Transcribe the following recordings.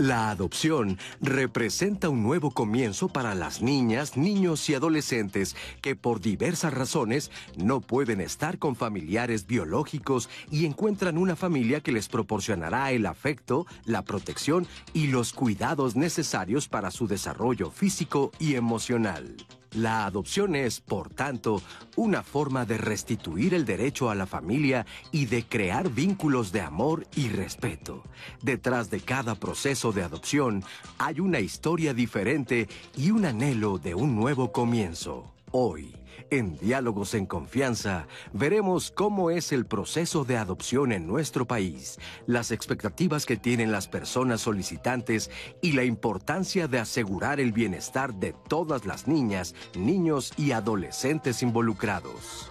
La adopción representa un nuevo comienzo para las niñas, niños y adolescentes que por diversas razones no pueden estar con familiares biológicos y encuentran una familia que les proporcionará el afecto, la protección y los cuidados necesarios para su desarrollo físico y emocional. La adopción es, por tanto, una forma de restituir el derecho a la familia y de crear vínculos de amor y respeto. Detrás de cada proceso de adopción hay una historia diferente y un anhelo de un nuevo comienzo. Hoy, en Diálogos en Confianza, veremos cómo es el proceso de adopción en nuestro país, las expectativas que tienen las personas solicitantes y la importancia de asegurar el bienestar de todas las niñas, niños y adolescentes involucrados.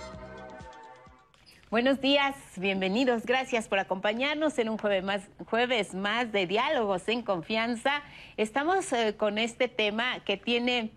Buenos días, bienvenidos, gracias por acompañarnos en un jueves más, de Diálogos en Confianza. Estamos eh, con este tema que tiene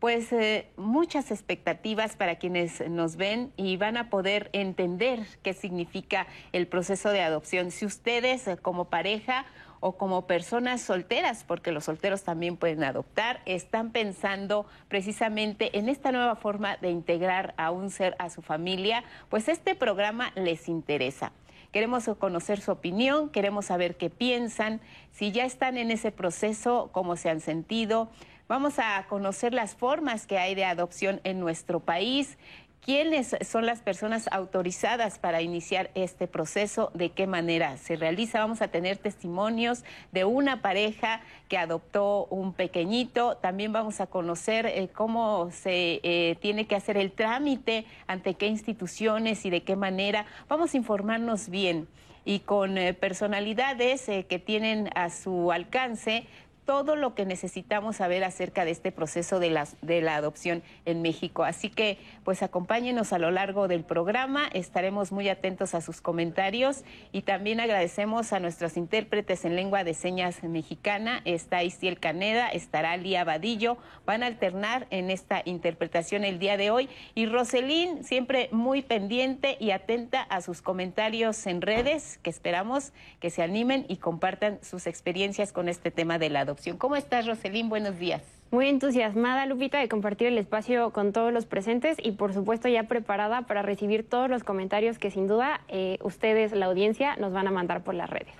pues eh, muchas expectativas para quienes nos ven y van a poder entender qué significa el proceso de adopción. Si ustedes eh, como pareja o como personas solteras, porque los solteros también pueden adoptar, están pensando precisamente en esta nueva forma de integrar a un ser a su familia, pues este programa les interesa. Queremos conocer su opinión, queremos saber qué piensan, si ya están en ese proceso, cómo se han sentido, Vamos a conocer las formas que hay de adopción en nuestro país, quiénes son las personas autorizadas para iniciar este proceso, de qué manera se realiza. Vamos a tener testimonios de una pareja que adoptó un pequeñito. También vamos a conocer eh, cómo se eh, tiene que hacer el trámite, ante qué instituciones y de qué manera. Vamos a informarnos bien y con eh, personalidades que tienen a su alcance todo lo que necesitamos saber acerca de este proceso de la, de la adopción en México. Así que, pues acompáñenos a lo largo del programa, estaremos muy atentos a sus comentarios y también agradecemos a nuestros intérpretes en lengua de señas mexicana. Está Istiel Caneda, estará Lía Vadillo, van a alternar en esta interpretación el día de hoy. Y Roselín, siempre muy pendiente y atenta a sus comentarios en redes, que esperamos que se animen y compartan sus experiencias con este tema de la adopción. ¿Cómo estás, Roselín? Buenos días. Muy entusiasmada, Lupita, de compartir el espacio con todos los presentes y, por supuesto, ya preparada para recibir todos los comentarios que, sin duda, eh, ustedes, la audiencia, nos van a mandar por las redes.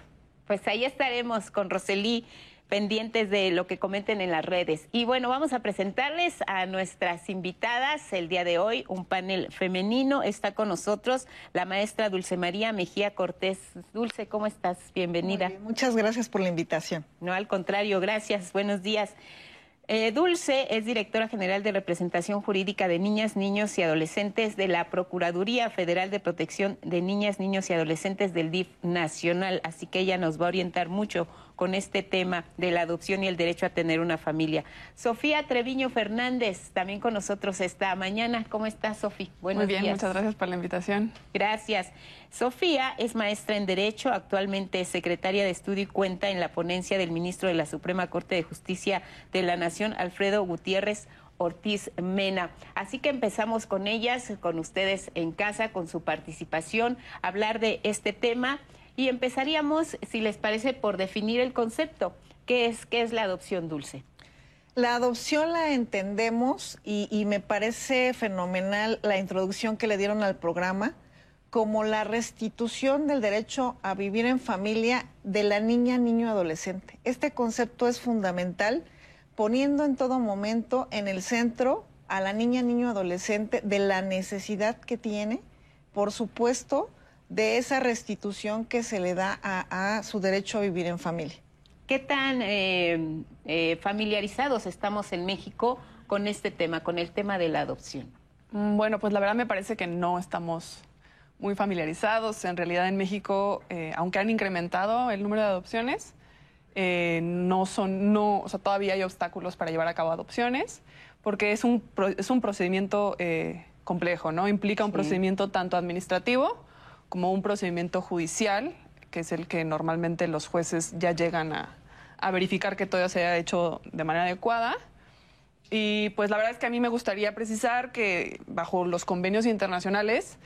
Pues ahí estaremos con Roselí pendientes de lo que comenten en las redes. Y bueno, vamos a presentarles a nuestras invitadas el día de hoy, un panel femenino. Está con nosotros la maestra Dulce María Mejía Cortés. Dulce, ¿cómo estás? Bienvenida. muchas gracias por la invitación. No, al contrario, gracias. Buenos días. Eh, Dulce es directora general de representación jurídica de niñas, niños y adolescentes de la Procuraduría Federal de Protección de Niñas, Niños y Adolescentes del DIF Nacional, así que ella nos va a orientar mucho con este tema de la adopción y el derecho a tener una familia. Sofía Treviño Fernández, también con nosotros esta mañana. ¿Cómo estás, Sofía? Buenos Muy bien, muchas gracias por la invitación. Gracias. Sofía es maestra en Derecho, actualmente es secretaria de estudio y cuenta en la ponencia del ministro de la Suprema Corte de Justicia de la Nación, Alfredo Gutiérrez Ortiz Mena. Así que empezamos con ellas, con ustedes en casa, con su participación, hablar de este tema y empezaríamos, si les parece, por definir el concepto. ¿Qué es, qué es la adopción dulce? La adopción la entendemos y, me parece fenomenal la introducción que le dieron al programa como la restitución del derecho a vivir en familia de la niña, niño, adolescente. Este concepto es fundamental, poniendo en todo momento en el centro a la niña, niño, adolescente de la necesidad que tiene, por supuesto, de esa restitución que se le da a, su derecho a vivir en familia. ¿Qué tan eh, eh, familiarizados estamos en México con este tema, con el tema de la adopción? Mm, bueno, pues la verdad me parece que no estamos muy familiarizados. En realidad en México, eh, aunque han incrementado el número de adopciones, no son, no, o sea, todavía hay obstáculos para llevar a cabo adopciones, porque es un, es un procedimiento complejo, ¿no? Implica un procedimiento tanto administrativo como un procedimiento judicial, que es el que normalmente los jueces ya llegan a, verificar que todo se haya hecho de manera adecuada. Y pues la verdad es que a mí me gustaría precisar que bajo los convenios internacionales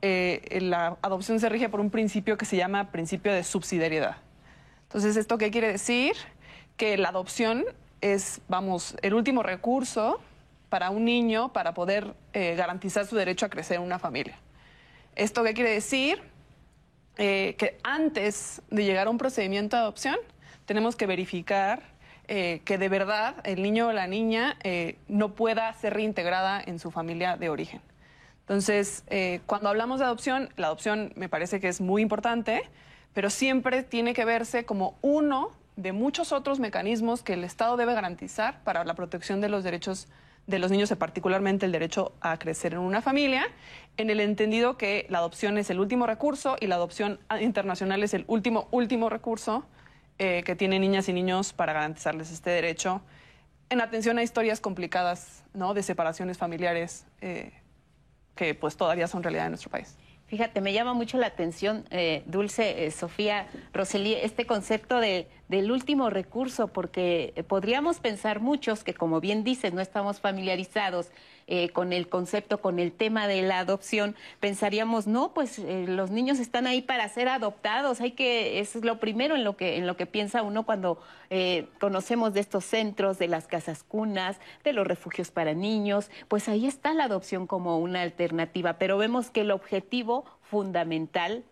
eh, la adopción se rige por un principio que se llama principio de subsidiariedad. Entonces, ¿esto qué quiere decir? que la adopción es, vamos, el último recurso para un niño para poder eh, garantizar su derecho a crecer en una familia. ¿Esto qué quiere decir? Eh, que antes de llegar a un procedimiento de adopción, tenemos que verificar eh, que de verdad el niño o la niña no pueda ser reintegrada en su familia de origen. Entonces, cuando hablamos de adopción, la adopción me parece que es muy importante, pero siempre tiene que verse como uno de muchos otros mecanismos que el Estado debe garantizar para la protección de los derechos de los niños, particularmente el derecho a crecer en una familia, en el entendido que la adopción es el último recurso y la adopción internacional es el último, último recurso eh, que tienen niñas y niños para garantizarles este derecho en atención a historias complicadas ¿no? de separaciones familiares eh, que pues todavía son realidad en nuestro país. Fíjate, me llama mucho la atención, eh, Dulce, Sofía, Roseli, este concepto de del último recurso, porque eh, podríamos pensar muchos que, como bien dices, no estamos familiarizados eh, con el concepto, con el tema de la adopción, pensaríamos, no, pues eh, los niños están ahí para ser adoptados, hay que, es lo primero en lo que, en lo que piensa uno cuando conocemos de estos centros, de las casas cunas, de los refugios para niños, pues ahí está la adopción como una alternativa, pero vemos que el objetivo fundamental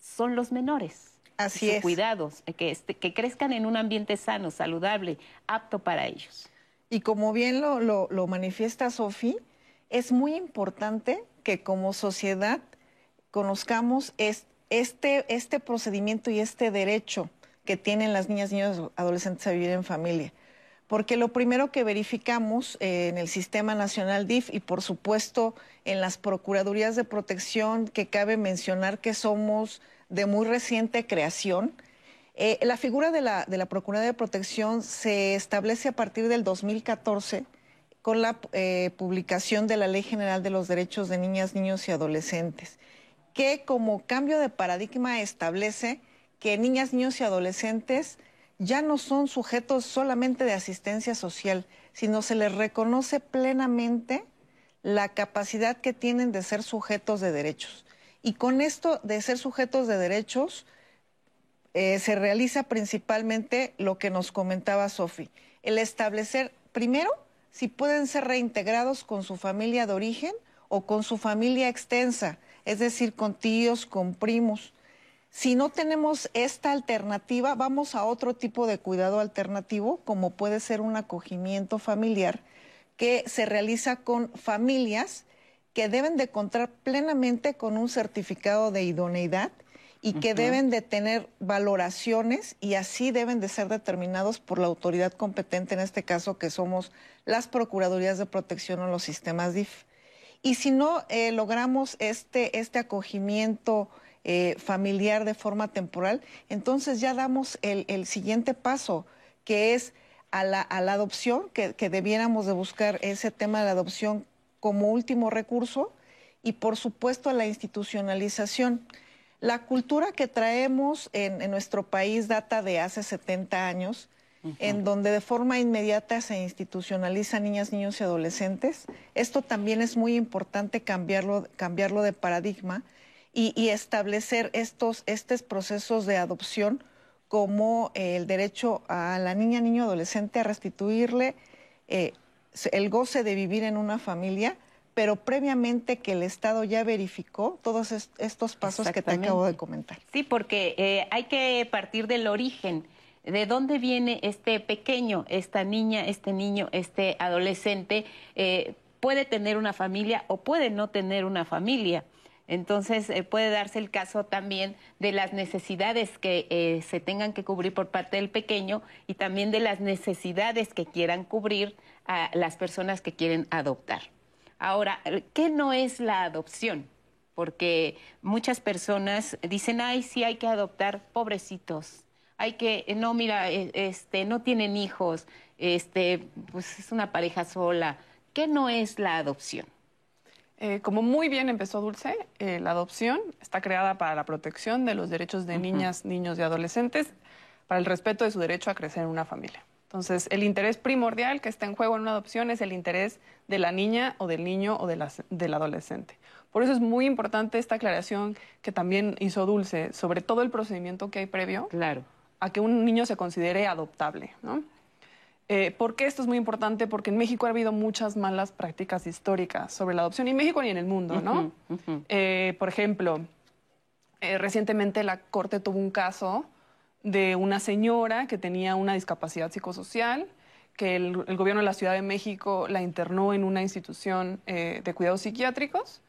son los menores. Así es. cuidados, eh, que, este, que crezcan en un ambiente sano, saludable, apto para ellos. Y como bien lo, lo, manifiesta Sofi, es muy importante que como sociedad conozcamos este, este procedimiento y este derecho que tienen las niñas, niños, adolescentes a vivir en familia. Porque lo primero que verificamos eh, en el Sistema Nacional DIF y por supuesto en las Procuradurías de Protección, que cabe mencionar que somos de muy reciente creación. Eh, la figura de la, de la Procuraduría de Protección se establece a partir del 2014 con la eh, publicación de la Ley General de los Derechos de Niñas, Niños y Adolescentes, que como cambio de paradigma establece que niñas, niños y adolescentes ya no son sujetos solamente de asistencia social, sino se les reconoce plenamente la capacidad que tienen de ser sujetos de derechos. Y con esto de ser sujetos de derechos, eh, se realiza principalmente lo que nos comentaba Sofi, el establecer primero si pueden ser reintegrados con su familia de origen o con su familia extensa, es decir, con tíos, con primos. Si no tenemos esta alternativa, vamos a otro tipo de cuidado alternativo, como puede ser un acogimiento familiar, que se realiza con familias que deben de contar plenamente con un certificado de idoneidad y que deben de tener valoraciones y así deben de ser determinados por la autoridad competente, en este caso que somos las Procuradurías de Protección o los sistemas DIF. Y si no eh, logramos este, este acogimiento eh, familiar de forma temporal, entonces ya damos el, siguiente paso, que es a la, adopción, que, que debiéramos de buscar ese tema de la adopción como último recurso y por supuesto la institucionalización. La cultura que traemos en, nuestro país data de hace 70 años, en donde de forma inmediata se institucionaliza niñas, niños y adolescentes. Esto también es muy importante cambiarlo, cambiarlo de paradigma y, establecer estos, estos procesos de adopción como el derecho a la niña, niño, adolescente a restituirle eh, el goce de vivir en una familia, pero previamente que el Estado ya verificó todos estos pasos que te acabo de comentar. Sí, porque eh, hay que partir del origen. ¿De dónde viene este pequeño, esta niña, este niño, este adolescente? Eh, puede tener una familia o puede no tener una familia. Entonces eh, puede darse el caso también de las necesidades que se tengan que cubrir por parte del pequeño y también de las necesidades que quieran cubrir a las personas que quieren adoptar. Ahora, ¿qué no es la adopción? Porque muchas personas dicen, ay, sí hay que adoptar, pobrecitos. Hay que, no, mira, e, este, no tienen hijos, este, pues es una pareja sola. ¿Qué no es la adopción? Eh, como muy bien empezó Dulce, eh, la adopción está creada para la protección de los derechos de niñas, niños y adolescentes, para el respeto de su derecho a crecer en una familia. Entonces, el interés primordial que está en juego en una adopción es el interés de la niña o del niño o de la, del adolescente. Por eso es muy importante esta aclaración que también hizo Dulce sobre todo el procedimiento que hay previo claro. a que un niño se considere adoptable. Eh, ¿Por qué esto es muy importante? Porque en México ha habido muchas malas prácticas históricas sobre la adopción, y en México ni en el mundo, ¿no? Eh, por ejemplo, eh, recientemente la Corte tuvo un caso de una señora que tenía una discapacidad psicosocial, que el, gobierno de la Ciudad de México la internó en una institución de cuidados psiquiátricos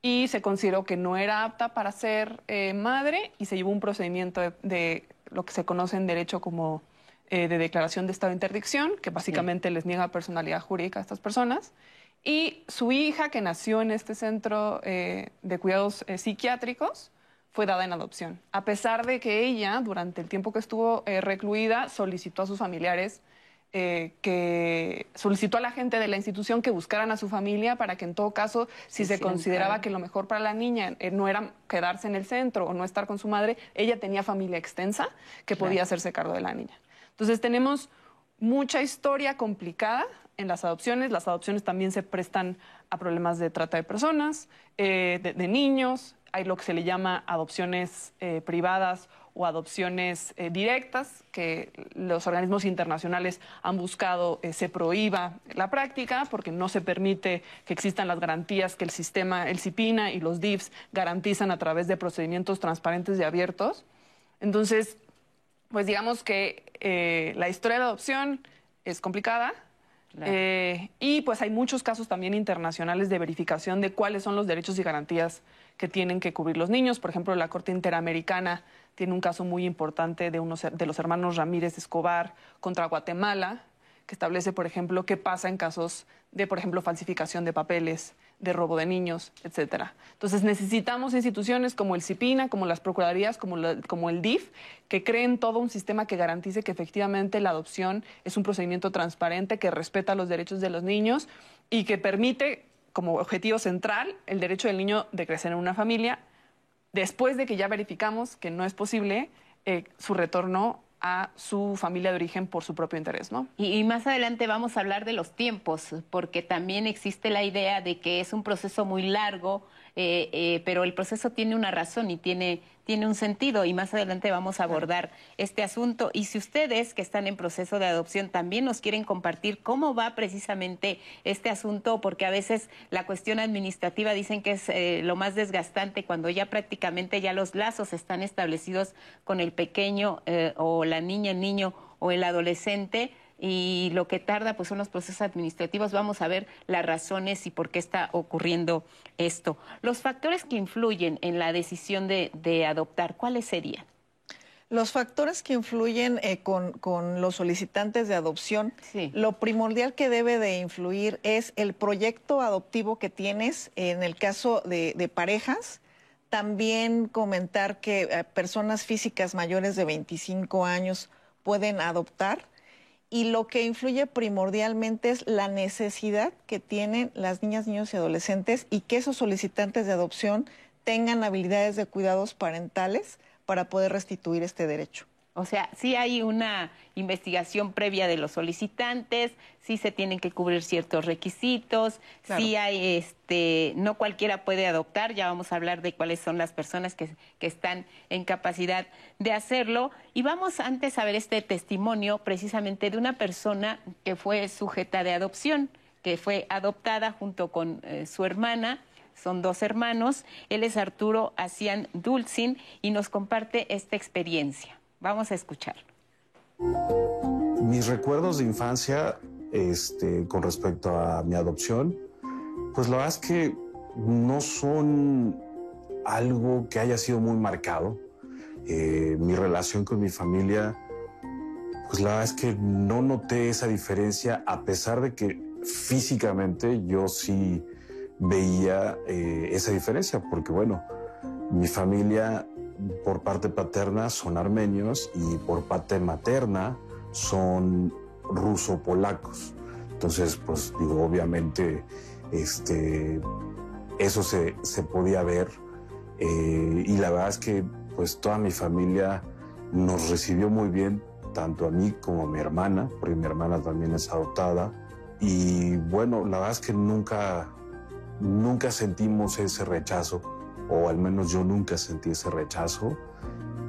y se consideró que no era apta para ser madre y se llevó un procedimiento de lo que se conoce en derecho como eh, de declaración de estado de interdicción, que básicamente les niega personalidad jurídica a estas personas. Y su hija, que nació en este centro eh, de cuidados eh, psiquiátricos, fue dada en adopción. A pesar de que ella, durante el tiempo que estuvo recluida, solicitó a sus familiares que solicitó a la gente de la institución que buscaran a su familia para que en todo caso, si se consideraba que lo mejor para la niña no era quedarse en el centro o no estar con su madre, ella tenía familia extensa que podía hacerse cargo de la niña. Entonces tenemos mucha historia complicada en las adopciones. Las adopciones también se prestan a problemas de trata de personas, eh, de, niños. Hay lo que se le llama adopciones eh, privadas o adopciones eh, directas, que los organismos internacionales han buscado se prohíba la práctica porque no se permite que existan las garantías que el sistema, el CIPINA y los DIFs garantizan a través de procedimientos transparentes y abiertos. Entonces, pues digamos que eh, la historia de la adopción es complicada. Eh, y pues hay muchos casos también internacionales de verificación de cuáles son los derechos y garantías que tienen que cubrir los niños. Por ejemplo, la Corte Interamericana tiene un caso muy importante de, unos, de los hermanos Ramírez Escobar contra Guatemala, que establece, por ejemplo, qué pasa en casos de, por ejemplo, falsificación de papeles, de robo de niños, etcétera. Entonces necesitamos instituciones como el CIPINA, como las Procuradurías, como, el DIF, que creen todo un sistema que garantice que efectivamente la adopción es un procedimiento transparente, que respeta los derechos de los niños y que permite como objetivo central el derecho del niño de crecer en una familia, después de que ya verificamos que no es posible eh, su retorno a su familia de origen por su propio interés, ¿no? Y, más adelante vamos a hablar de los tiempos, porque también existe la idea de que es un proceso muy largo, eh, eh, pero el proceso tiene una razón y tiene, tiene un sentido y más adelante vamos a abordar este asunto. Y si ustedes que están en proceso de adopción también nos quieren compartir cómo va precisamente este asunto, porque a veces la cuestión administrativa dicen que es eh, lo más desgastante cuando ya prácticamente ya los lazos están establecidos con el pequeño o la niña, el niño o el adolescente y lo que tarda pues son los procesos administrativos. Vamos a ver las razones y por qué está ocurriendo esto. Los factores que influyen en la decisión de, adoptar, ¿cuáles serían? Los factores que influyen eh, con, los solicitantes de adopción, lo primordial que debe de influir es el proyecto adoptivo que tienes en el caso de, parejas. También comentar que eh, personas físicas mayores de 25 años pueden adoptar y lo que influye primordialmente es la necesidad que tienen las niñas, niños y adolescentes y que esos solicitantes de adopción tengan habilidades de cuidados parentales para poder restituir este derecho. O sea, sí hay una investigación previa de los solicitantes, sí se tienen que cubrir ciertos requisitos, sí hay, este, no cualquiera puede adoptar, ya vamos a hablar de cuáles son las personas que, que están en capacidad de hacerlo. Y vamos antes a ver este testimonio precisamente de una persona que fue sujeta de adopción, que fue adoptada junto con eh, su hermana son dos hermanos. Él es Arturo Asian Dulcin y nos comparte esta experiencia. Vamos a escuchar. Mis recuerdos de infancia este, con respecto a mi adopción, pues la verdad es que no son algo que haya sido muy marcado. Eh, mi relación con mi familia, pues la verdad es que no noté esa diferencia a pesar de que físicamente yo sí veía eh, esa diferencia, porque bueno, mi familia por parte paterna son armenios y por parte materna son ruso-polacos. Entonces, pues digo, obviamente, este, eso se, podía ver. Eh, y la verdad es que pues toda mi familia nos recibió muy bien, tanto a mí como a mi hermana, porque mi hermana también es adoptada. Y bueno, la verdad es que nunca, nunca sentimos ese rechazo o al menos yo nunca sentí ese rechazo.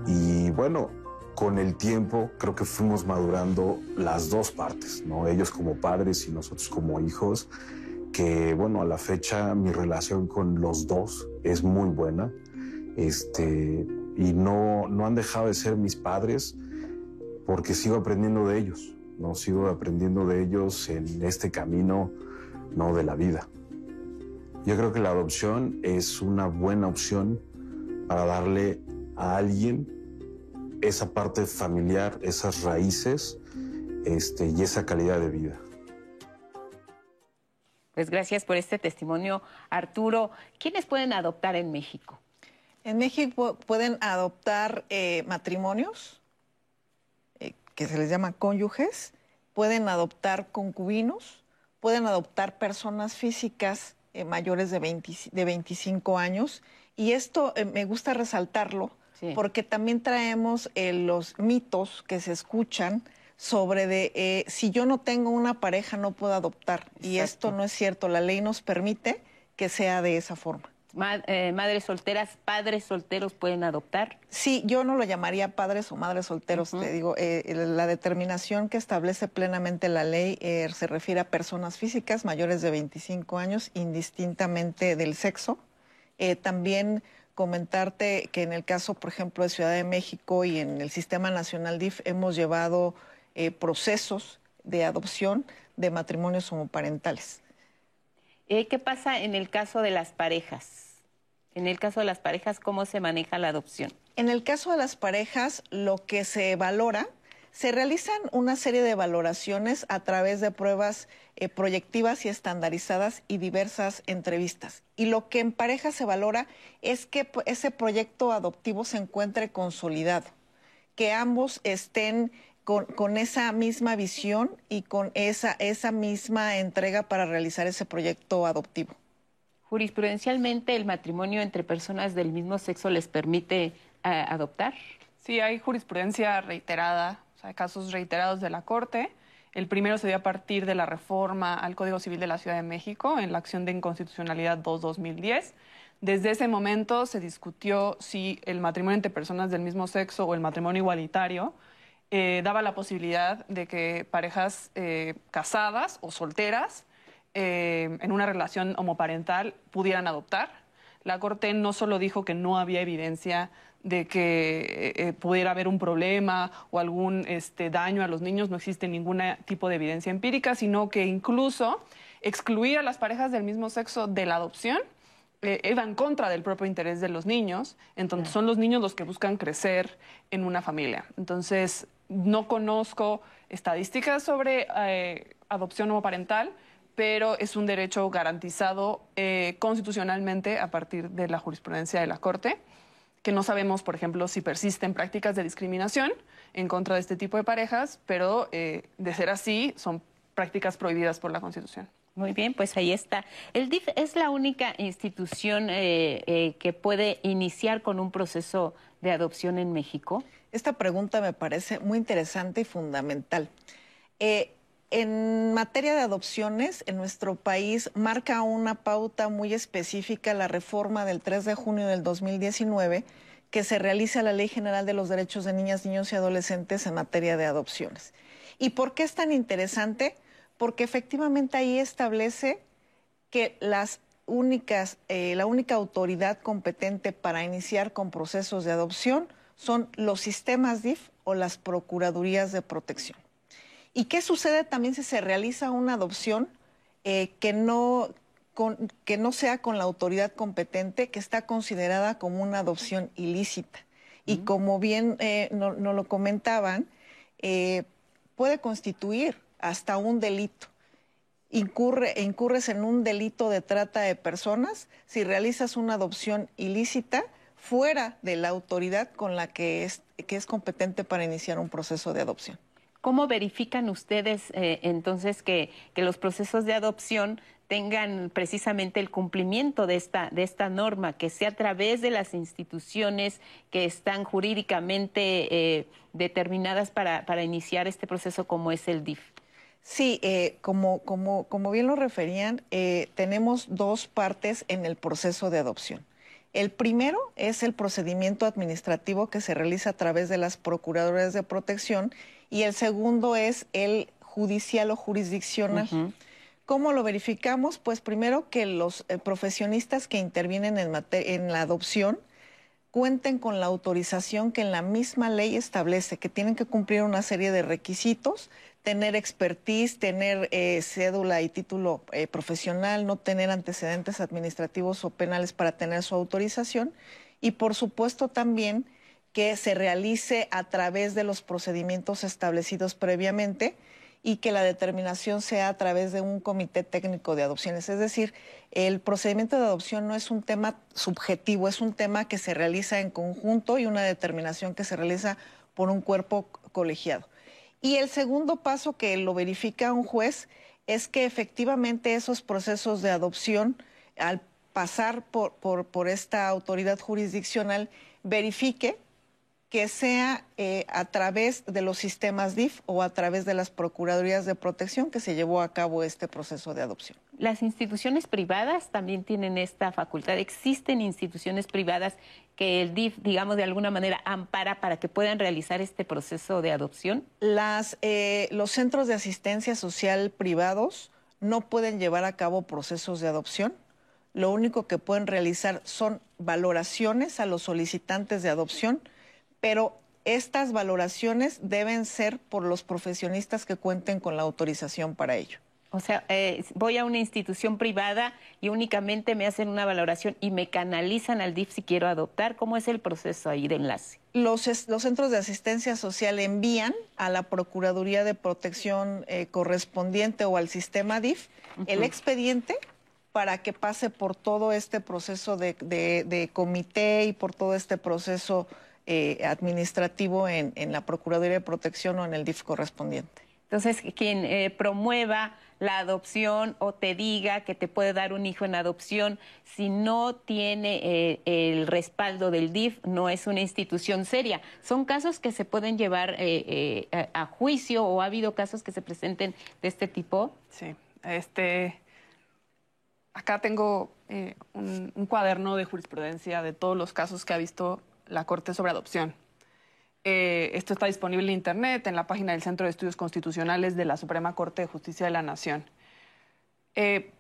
Y bueno, con el tiempo creo que fuimos madurando las dos partes, ¿no? Ellos como padres y nosotros como hijos, que bueno, a la fecha mi relación con los dos es muy buena, este, y no, no han dejado de ser mis padres porque sigo aprendiendo de ellos, ¿no? Sigo aprendiendo de ellos en este camino, ¿no? De la vida. Yo creo que la adopción es una buena opción para darle a alguien esa parte familiar, esas raíces este, y esa calidad de vida. Pues gracias por este testimonio, Arturo. ¿Quiénes pueden adoptar en México? En México pueden adoptar eh, matrimonios, eh, que se les llama cónyuges, pueden adoptar concubinos, pueden adoptar personas físicas eh, mayores de, de 25 años. Y esto me gusta resaltarlo porque también traemos los mitos que se escuchan sobre de si yo no tengo una pareja no puedo adoptar. Y esto no es cierto, la ley nos permite que sea de esa forma. Eh, madres solteras, padres solteros pueden adoptar? Sí, yo no lo llamaría padres o madres solteros, te digo. Eh, la determinación que establece plenamente la ley eh, se refiere a personas físicas mayores de 25 años, indistintamente del sexo. también comentarte que en el caso, por ejemplo, de Ciudad de México y en el Sistema Nacional DIF hemos llevado procesos de adopción de matrimonios homoparentales. ¿Qué pasa en el caso de las parejas? En el caso de las parejas, ¿cómo se maneja la adopción? En el caso de las parejas, lo que se valora, se realizan una serie de valoraciones a través de pruebas eh, proyectivas y estandarizadas y diversas entrevistas. Y lo que en pareja se valora es que ese proyecto adoptivo se encuentre consolidado, que ambos estén con, con, esa misma visión y con esa, esa misma entrega para realizar ese proyecto adoptivo jurisprudencialmente el matrimonio entre personas del mismo sexo les permite eh, adoptar? Sí, hay jurisprudencia reiterada, o sea, casos reiterados de la Corte. El primero se dio a partir de la reforma al Código Civil de la Ciudad de México en la acción de inconstitucionalidad 2-2010. Desde ese momento se discutió si el matrimonio entre personas del mismo sexo o el matrimonio igualitario eh, daba la posibilidad de que parejas eh, casadas o solteras eh, en una relación homoparental pudieran adoptar. La Corte no solo dijo que no había evidencia de que eh, pudiera haber un problema o algún este, daño a los niños, no existe ningún tipo de evidencia empírica, sino que incluso excluir a las parejas del mismo sexo de la adopción eh, en contra del propio interés de los niños, entonces son los niños los que buscan crecer en una familia. Entonces, no conozco estadísticas sobre adopción homoparental, pero es un derecho garantizado eh, constitucionalmente a partir de la jurisprudencia de la Corte, que no sabemos, por ejemplo, si persisten prácticas de discriminación en contra de este tipo de parejas, pero eh, de ser así, son prácticas prohibidas por la Constitución. Muy bien, pues ahí está. ¿El DIF es la única institución eh, que puede iniciar con un proceso de adopción en México? Esta pregunta me parece muy interesante y fundamental. En materia de adopciones, en nuestro país marca una pauta muy específica la reforma del 3 de junio del 2019 que se realiza la Ley General de los Derechos de Niñas, Niños y Adolescentes en materia de adopciones. ¿Y por qué es tan interesante? Porque efectivamente ahí establece que las únicas, eh, la única autoridad competente para iniciar con procesos de adopción son los sistemas DIF o las Procuradurías de Protección. ¿Y qué sucede también si se realiza una adopción eh, que, no, que no sea con la autoridad competente, que está considerada como una adopción ilícita? Y como bien eh, nos no lo comentaban, eh, puede constituir hasta un delito. Incurre, incurres en un delito de trata de personas si realizas una adopción ilícita fuera de la autoridad con la que es, que es competente para iniciar un proceso de adopción. ¿Cómo verifican ustedes eh, entonces que, los procesos de adopción tengan precisamente el cumplimiento de esta, de esta norma, que sea a través de las instituciones que están jurídicamente eh, determinadas para, para, iniciar este proceso como es el DIF? Sí, eh, como, como, como, bien lo referían, tenemos dos partes en el proceso de adopción. El primero es el procedimiento administrativo que se realiza a través de las procuradoras de protección y el segundo es el judicial o jurisdiccional. ¿Cómo lo verificamos? Pues primero que los eh, profesionistas que intervienen en, en la adopción cuenten con la autorización que en la misma ley establece, que tienen que cumplir una serie de requisitos, tener expertise, tener eh, cédula y título eh, profesional, no tener antecedentes administrativos o penales para tener su autorización y por supuesto también que se realice a través de los procedimientos establecidos previamente y que la determinación sea a través de un comité técnico de adopciones. Es decir, el procedimiento de adopción no es un tema subjetivo, es un tema que se realiza en conjunto y una determinación que se realiza por un cuerpo colegiado. Y el segundo paso que lo verifica un juez es que efectivamente esos procesos de adopción, al pasar por, por, esta autoridad jurisdiccional, verifique que sea eh, a través de los sistemas DIF o a través de las Procuradurías de Protección que se llevó a cabo este proceso de adopción. Las instituciones privadas también tienen esta facultad. ¿Existen instituciones privadas que el DIF, digamos, de alguna manera ampara para que puedan realizar este proceso de adopción? Las, eh, los centros de asistencia social privados no pueden llevar a cabo procesos de adopción. Lo único que pueden realizar son valoraciones a los solicitantes de adopción pero estas valoraciones deben ser por los profesionistas que cuenten con la autorización para ello. O sea, eh, voy a una institución privada y únicamente me hacen una valoración y me canalizan al DIF si quiero adoptar. ¿Cómo es el proceso ahí de enlace? Los, los centros de asistencia social envían a la Procuraduría de Protección eh, correspondiente o al sistema DIF el expediente para que pase por todo este proceso de, de comité y por todo este proceso eh, administrativo en, la Procuraduría de Protección o en el DIF correspondiente. Entonces, quien eh, promueva la adopción o te diga que te puede dar un hijo en adopción, si no tiene eh, el respaldo del DIF, no es una institución seria. Son casos que se pueden llevar a, juicio o ha habido casos que se presenten de este tipo. Sí, este, acá tengo un cuaderno de jurisprudencia de todos los casos que ha visto la Corte sobre Adopción. Eh, esto está disponible en Internet, en la página del Centro de Estudios Constitucionales de la Suprema Corte de Justicia de la Nación. Eh,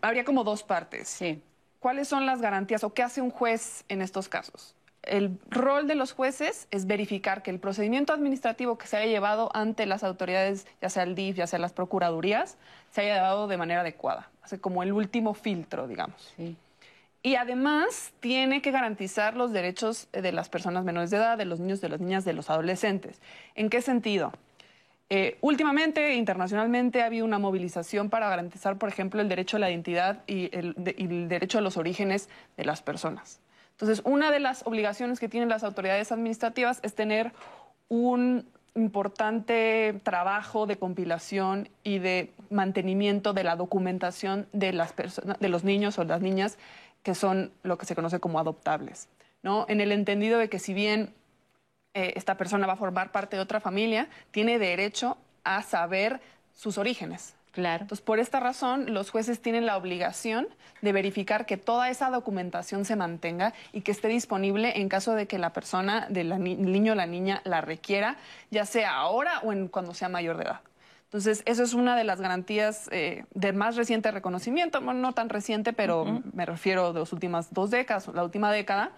habría como dos partes. Sí. ¿Cuáles son las garantías o qué hace un juez en estos casos? El rol de los jueces es verificar que el procedimiento administrativo que se haya llevado ante las autoridades, ya sea el DIF, ya sea las procuradurías, se haya llevado de manera adecuada. Hace como el último filtro, digamos. Sí. Y además tiene que garantizar los derechos de las personas menores de edad, de los niños, de las niñas, de los adolescentes. ¿En qué sentido? Eh, últimamente, internacionalmente, ha habido una movilización para garantizar, por ejemplo, el derecho a la identidad y el, y el derecho a los orígenes de las personas. Entonces, una de las obligaciones que tienen las autoridades administrativas es tener un importante trabajo de compilación y de mantenimiento de la documentación de, las de los niños o las niñas que son lo que se conoce como adoptables, ¿no? En el entendido de que si bien eh, esta persona va a formar parte de otra familia, tiene derecho a saber sus orígenes. Claro. Entonces, por esta razón, los jueces tienen la obligación de verificar que toda esa documentación se mantenga y que esté disponible en caso de que la persona, del niño o la niña, la requiera, ya sea ahora o en, cuando sea mayor de edad. Entonces, eso es una de las garantías eh, de más reciente reconocimiento, no tan reciente, pero me refiero de las últimas dos décadas, la última década,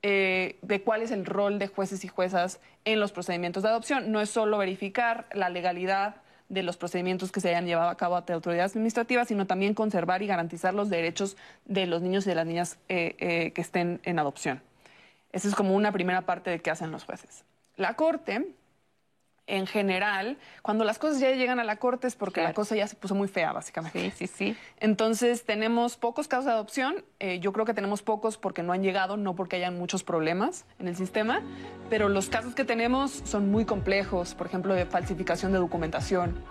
eh, de cuál es el rol de jueces y juezas en los procedimientos de adopción. No es solo verificar la legalidad de los procedimientos que se hayan llevado a cabo ante autoridades administrativas, sino también conservar y garantizar los derechos de los niños y de las niñas eh, que estén en adopción. Esa es como una primera parte de qué hacen los jueces. La Corte en general, cuando las cosas ya llegan a la corte es porque la cosa ya se puso muy fea, básicamente. Sí, sí, sí. Entonces, tenemos pocos casos de adopción. Eh, yo creo que tenemos pocos porque no han llegado, no porque hayan muchos problemas en el sistema. Pero los casos que tenemos son muy complejos, por ejemplo, de falsificación de documentación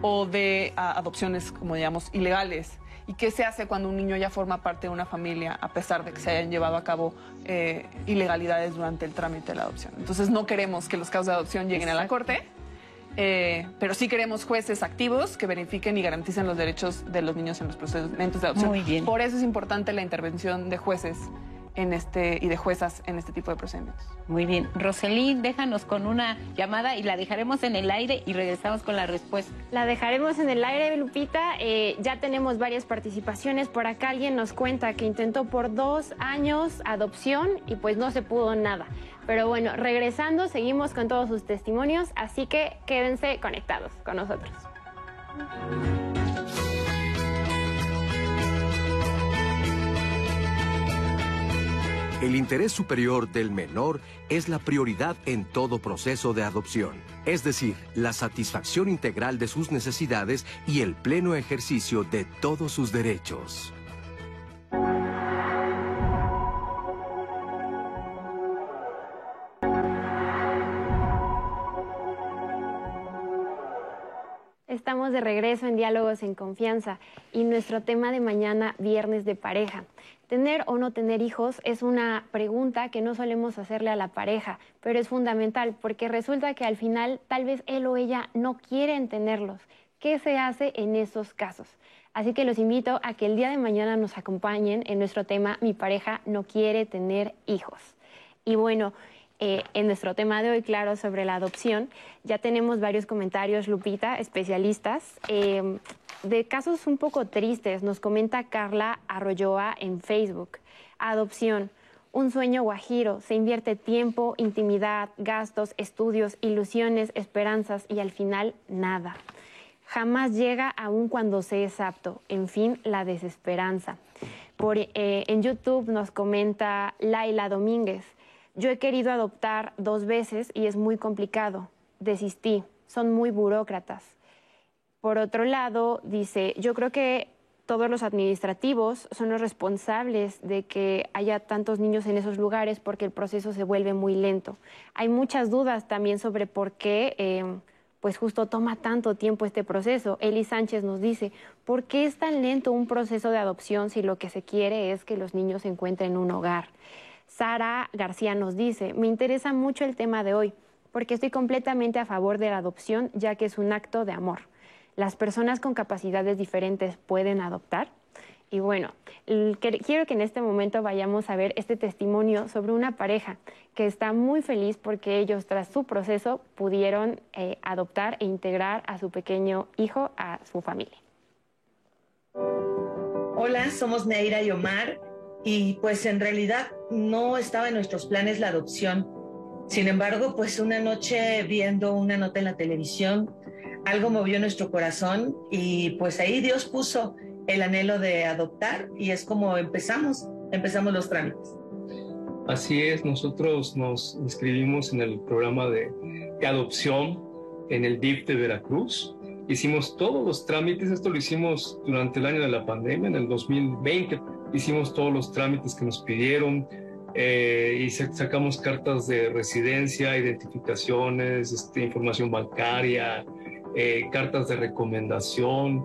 o de adopciones, como digamos, ilegales. ¿Y qué se hace cuando un niño ya forma parte de una familia a pesar de que se hayan llevado a cabo eh, ilegalidades durante el trámite de la adopción? Entonces no queremos que los casos de adopción lleguen a la Corte, eh, pero sí queremos jueces activos que verifiquen y garanticen los derechos de los niños en los procedimientos de adopción. Muy bien. Por eso es importante la intervención de jueces en este, y de juezas en este tipo de procedimientos. Muy bien. Roselín, déjanos con una llamada y la dejaremos en el aire y regresamos con la respuesta. La dejaremos en el aire, Lupita. Eh, ya tenemos varias participaciones. Por acá alguien nos cuenta que intentó por dos años adopción y pues no se pudo nada. Pero bueno, regresando, seguimos con todos sus testimonios, así que quédense conectados con nosotros. El interés superior del menor es la prioridad en todo proceso de adopción, es decir, la satisfacción integral de sus necesidades y el pleno ejercicio de todos sus derechos. Estamos de regreso en Diálogos en Confianza y nuestro tema de mañana, Viernes de Pareja. Tener o no tener hijos es una pregunta que no solemos hacerle a la pareja, pero es fundamental porque resulta que al final tal vez él o ella no quieren tenerlos. ¿Qué se hace en esos casos? Así que los invito a que el día de mañana nos acompañen en nuestro tema Mi pareja no quiere tener hijos. Y bueno, eh, en nuestro tema de hoy, claro, sobre la adopción, ya tenemos varios comentarios, Lupita, especialistas. Eh, de casos un poco tristes, nos comenta Carla Arroyoa en Facebook. Adopción, un sueño guajiro, se invierte tiempo, intimidad, gastos, estudios, ilusiones, esperanzas y al final nada. Jamás llega aun cuando se es apto, en fin, la desesperanza. Por, eh, en YouTube nos comenta Laila Domínguez, yo he querido adoptar dos veces y es muy complicado, desistí, son muy burócratas. Por otro lado, dice, yo creo que todos los administrativos son los responsables de que haya tantos niños en esos lugares porque el proceso se vuelve muy lento. Hay muchas dudas también sobre por qué, em, pues justo toma tanto tiempo este proceso. Eli Sánchez nos dice, ¿por qué es tan lento un proceso de adopción si lo que se quiere es que los niños se encuentren un hogar? Sara García nos dice, me interesa mucho el tema de hoy porque estoy completamente a favor de la adopción ya que es un acto de amor las personas con capacidades diferentes pueden adoptar. Y bueno, quiero que en este momento vayamos a ver este testimonio sobre una pareja que está muy feliz porque ellos tras su proceso pudieron eh, adoptar e integrar a su pequeño hijo a su familia. Hola, somos Neira y Omar y pues en realidad no estaba en nuestros planes la adopción. Sin embargo, pues una noche viendo una nota en la televisión algo movió nuestro corazón y pues ahí Dios puso el anhelo de adoptar y es como empezamos, empezamos los trámites. Así es, nosotros nos inscribimos en el programa de, adopción en el DIF de Veracruz. Hicimos todos los trámites, esto lo hicimos durante el año de la pandemia, en el 2020. Hicimos todos los trámites que nos pidieron eh, y sacamos cartas de residencia, identificaciones, este, información bancaria, eh, cartas de recomendación,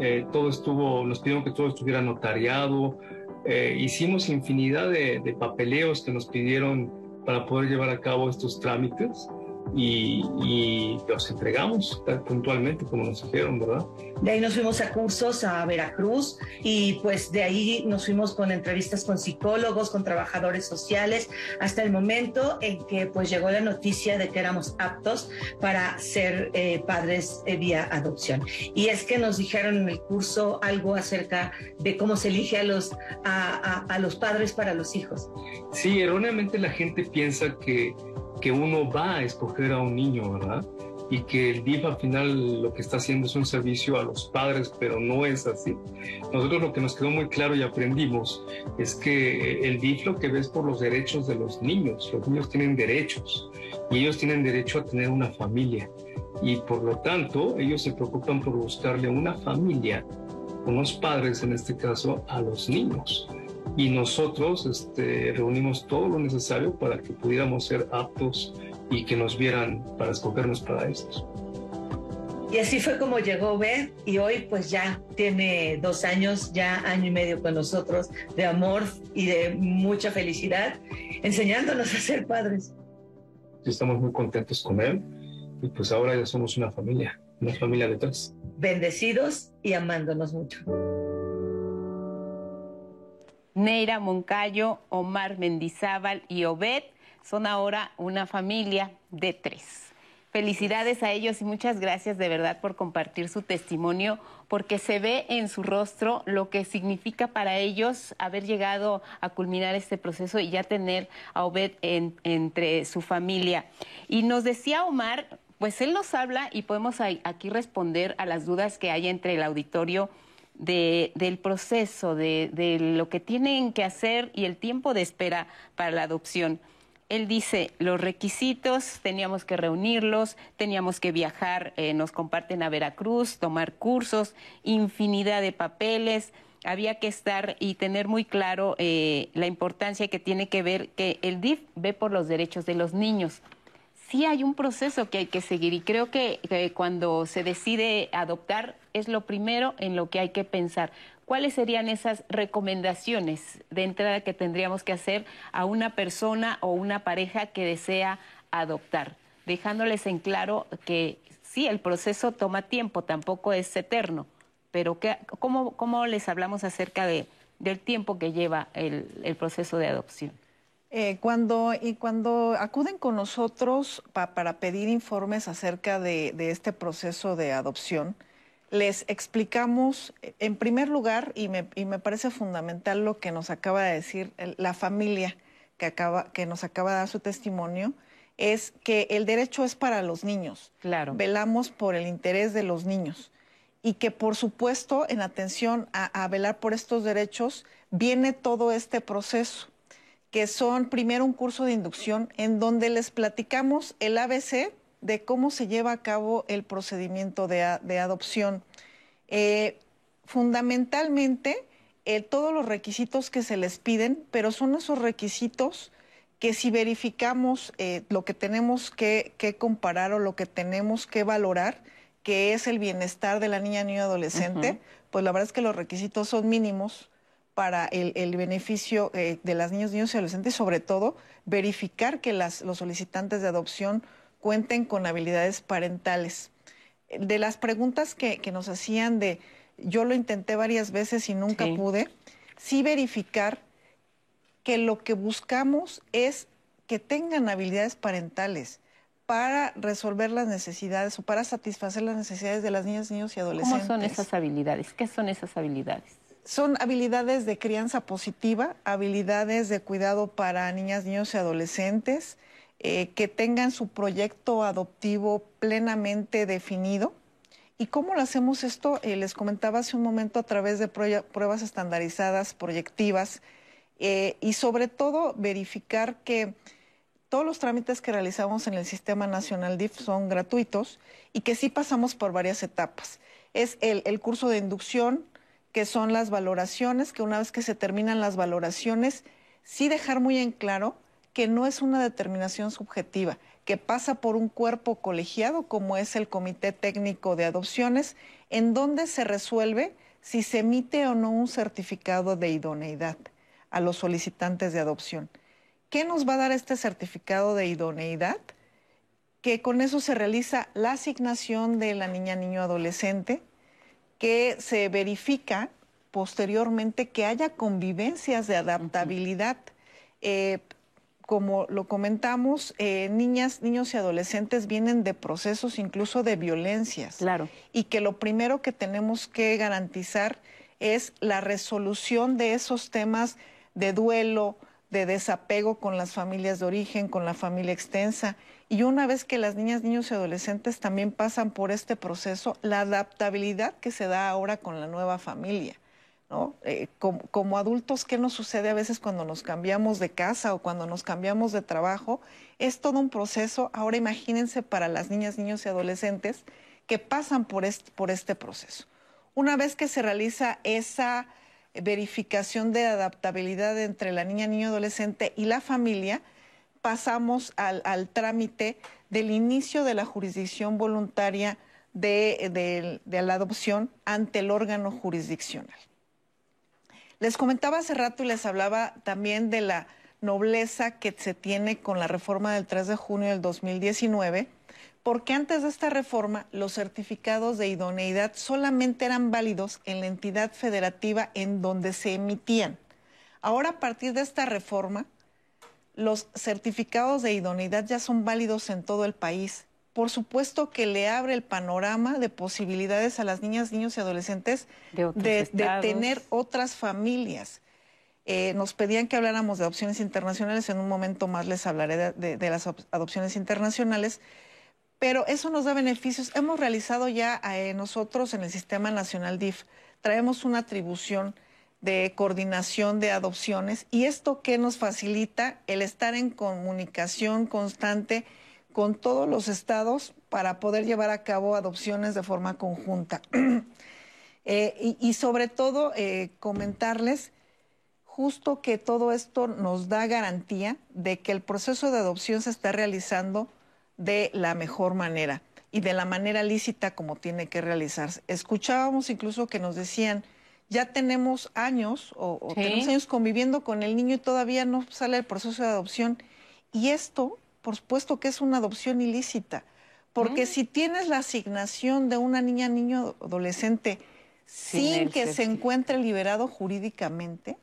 eh, todo estuvo, nos pidieron que todo estuviera notariado, eh, hicimos infinidad de, de, papeleos que nos pidieron para poder llevar a cabo estos trámites y, los entregamos puntualmente como nos dijeron, ¿verdad? De ahí nos fuimos a cursos a Veracruz y pues de ahí nos fuimos con entrevistas con psicólogos, con trabajadores sociales, hasta el momento en que pues llegó la noticia de que éramos aptos para ser eh, padres vía adopción. Y es que nos dijeron en el curso algo acerca de cómo se elige a los, a, a los padres para los hijos. Sí, erróneamente la gente piensa que que uno va a escoger a un niño, ¿verdad? Y que el DIF al final lo que está haciendo es un servicio a los padres, pero no es así. Nosotros lo que nos quedó muy claro y aprendimos es que el DIF lo que ve es por los derechos de los niños. Los niños tienen derechos y ellos tienen derecho a tener una familia. Y por lo tanto, ellos se preocupan por buscarle una familia, unos padres en este caso, a los niños y nosotros este, reunimos todo lo necesario para que pudiéramos ser aptos y que nos vieran para escogernos para estos. Y así fue como llegó Ben y hoy pues ya tiene dos años, ya año y medio con nosotros de amor y de mucha felicidad, enseñándonos a ser padres. Estamos muy contentos con él y pues ahora ya somos una familia, una familia de tres. Bendecidos y amándonos mucho. Neira Moncayo, Omar Mendizábal y Obed son ahora una familia de tres. Felicidades a ellos y muchas gracias de verdad por compartir su testimonio, porque se ve en su rostro lo que significa para ellos haber llegado a culminar este proceso y ya tener a Obed entre su familia. Y nos decía Omar, pues él nos habla y podemos aquí responder a las dudas que hay entre el auditorio del proceso, de lo que tienen que hacer y el tiempo de espera para la adopción él dice, los requisitos teníamos que reunirlos, teníamos que viajar, eh, nos comparten a Veracruz, tomar cursos, infinidad de papeles, había que estar y tener muy claro eh, la importancia que tiene que ver que el DIF ve por los derechos de los niños. Sí hay un proceso que hay que seguir y creo que cuando se decide adoptar es lo primero en lo que hay que pensar. ¿cuáles serían esas recomendaciones de entrada que tendríamos que hacer a una persona o una pareja que desea adoptar? Dejándoles en claro que sí, el proceso toma tiempo, tampoco es eterno, pero ¿cómo, les hablamos acerca de, del tiempo que lleva el, proceso de adopción? Eh, cuando, y cuando acuden con nosotros para pedir informes acerca de este proceso de adopción, les explicamos, en primer lugar, y me, parece fundamental lo que nos acaba de decir la familia que, acaba, que nos acaba de dar su testimonio, es que el derecho es para los niños. Claro. Velamos por el interés de los niños. Y que, por supuesto, en atención a, a velar por estos derechos, viene todo este proceso, que son primero un curso de inducción en donde les platicamos el ABC de cómo se lleva a cabo el procedimiento de, adopción. Eh, fundamentalmente, eh, todos los requisitos que se les piden, pero son esos requisitos que si verificamos eh, lo que tenemos que, comparar o lo que tenemos que valorar, que es el bienestar de la niña, niño adolescente, pues la verdad es que los requisitos son mínimos para el, beneficio de las niñas, niños y adolescentes, sobre todo verificar que los solicitantes de adopción cuenten con habilidades parentales. De las preguntas que, nos hacían de, yo lo intenté varias veces y nunca pude, sí verificar que lo que buscamos es que tengan habilidades parentales para resolver las necesidades o para satisfacer las necesidades de las niñas, niños y adolescentes. ¿Cómo son esas habilidades? ¿Qué son esas habilidades? Son habilidades de crianza positiva, habilidades de cuidado para niñas, niños y adolescentes, eh, que tengan su proyecto adoptivo plenamente definido. ¿Y cómo lo hacemos esto? Eh, les comentaba hace un momento a través de pruebas estandarizadas, proyectivas, eh, y sobre todo verificar que todos los trámites que realizamos en el Sistema Nacional DIF son gratuitos y que sí pasamos por varias etapas. Es el, el curso de inducción, que son las valoraciones, que una vez que se terminan las valoraciones, sí dejar muy en claro que no es una determinación subjetiva, que pasa por un cuerpo colegiado como es el Comité Técnico de Adopciones, en donde se resuelve si se emite o no un certificado de idoneidad a los solicitantes de adopción. ¿Qué nos va a dar este certificado de idoneidad? Que con eso se realiza la asignación de la niña, niño, adolescente, que se verifica posteriormente que haya convivencias de adaptabilidad como lo comentamos, eh, niñas, niños y adolescentes vienen de procesos incluso de violencias. Claro. Y que lo primero que tenemos que garantizar es la resolución de esos temas de duelo, de desapego con las familias de origen, con la familia extensa. Y una vez que las niñas, niños y adolescentes también pasan por este proceso, la adaptabilidad que se da ahora con la nueva familia. ¿No? Eh, como, adultos, ¿qué nos sucede a veces cuando nos cambiamos de casa o cuando nos cambiamos de trabajo? Es todo un proceso. Ahora imagínense para las niñas, niños y adolescentes que pasan por este, proceso. Una vez que se realiza esa verificación de adaptabilidad entre la niña, niño, adolescente y la familia, pasamos al, trámite del inicio de la jurisdicción voluntaria de la adopción ante el órgano jurisdiccional. Les comentaba hace rato y les hablaba también de la nobleza que se tiene con la reforma del 3 de junio del 2019, porque antes de esta reforma los certificados de idoneidad solamente eran válidos en la entidad federativa en donde se emitían. Ahora, a partir de esta reforma, los certificados de idoneidad ya son válidos en todo el país. Por supuesto que le abre el panorama de posibilidades a las niñas, niños y adolescentes de, tener otras familias. Eh, nos pedían que habláramos de adopciones internacionales, en un momento más les hablaré de, las adopciones internacionales, pero eso nos da beneficios. Hemos realizado ya eh, nosotros en el Sistema Nacional DIF, traemos una atribución de coordinación de adopciones y esto que nos facilita el estar en comunicación constante con todos los estados para poder llevar a cabo adopciones de forma conjunta. Eh, y, sobre todo eh, comentarles justo que todo esto nos da garantía de que el proceso de adopción se está realizando de la mejor manera y de la manera lícita como tiene que realizarse. Escuchábamos incluso que nos decían, ya tenemos años o, tenemos años conviviendo con el niño y todavía no sale el proceso de adopción. Y esto, por supuesto que es una adopción ilícita, porque mm. si tienes la asignación de una niña, niño, adolescente sin, que se encuentre liberado jurídicamente,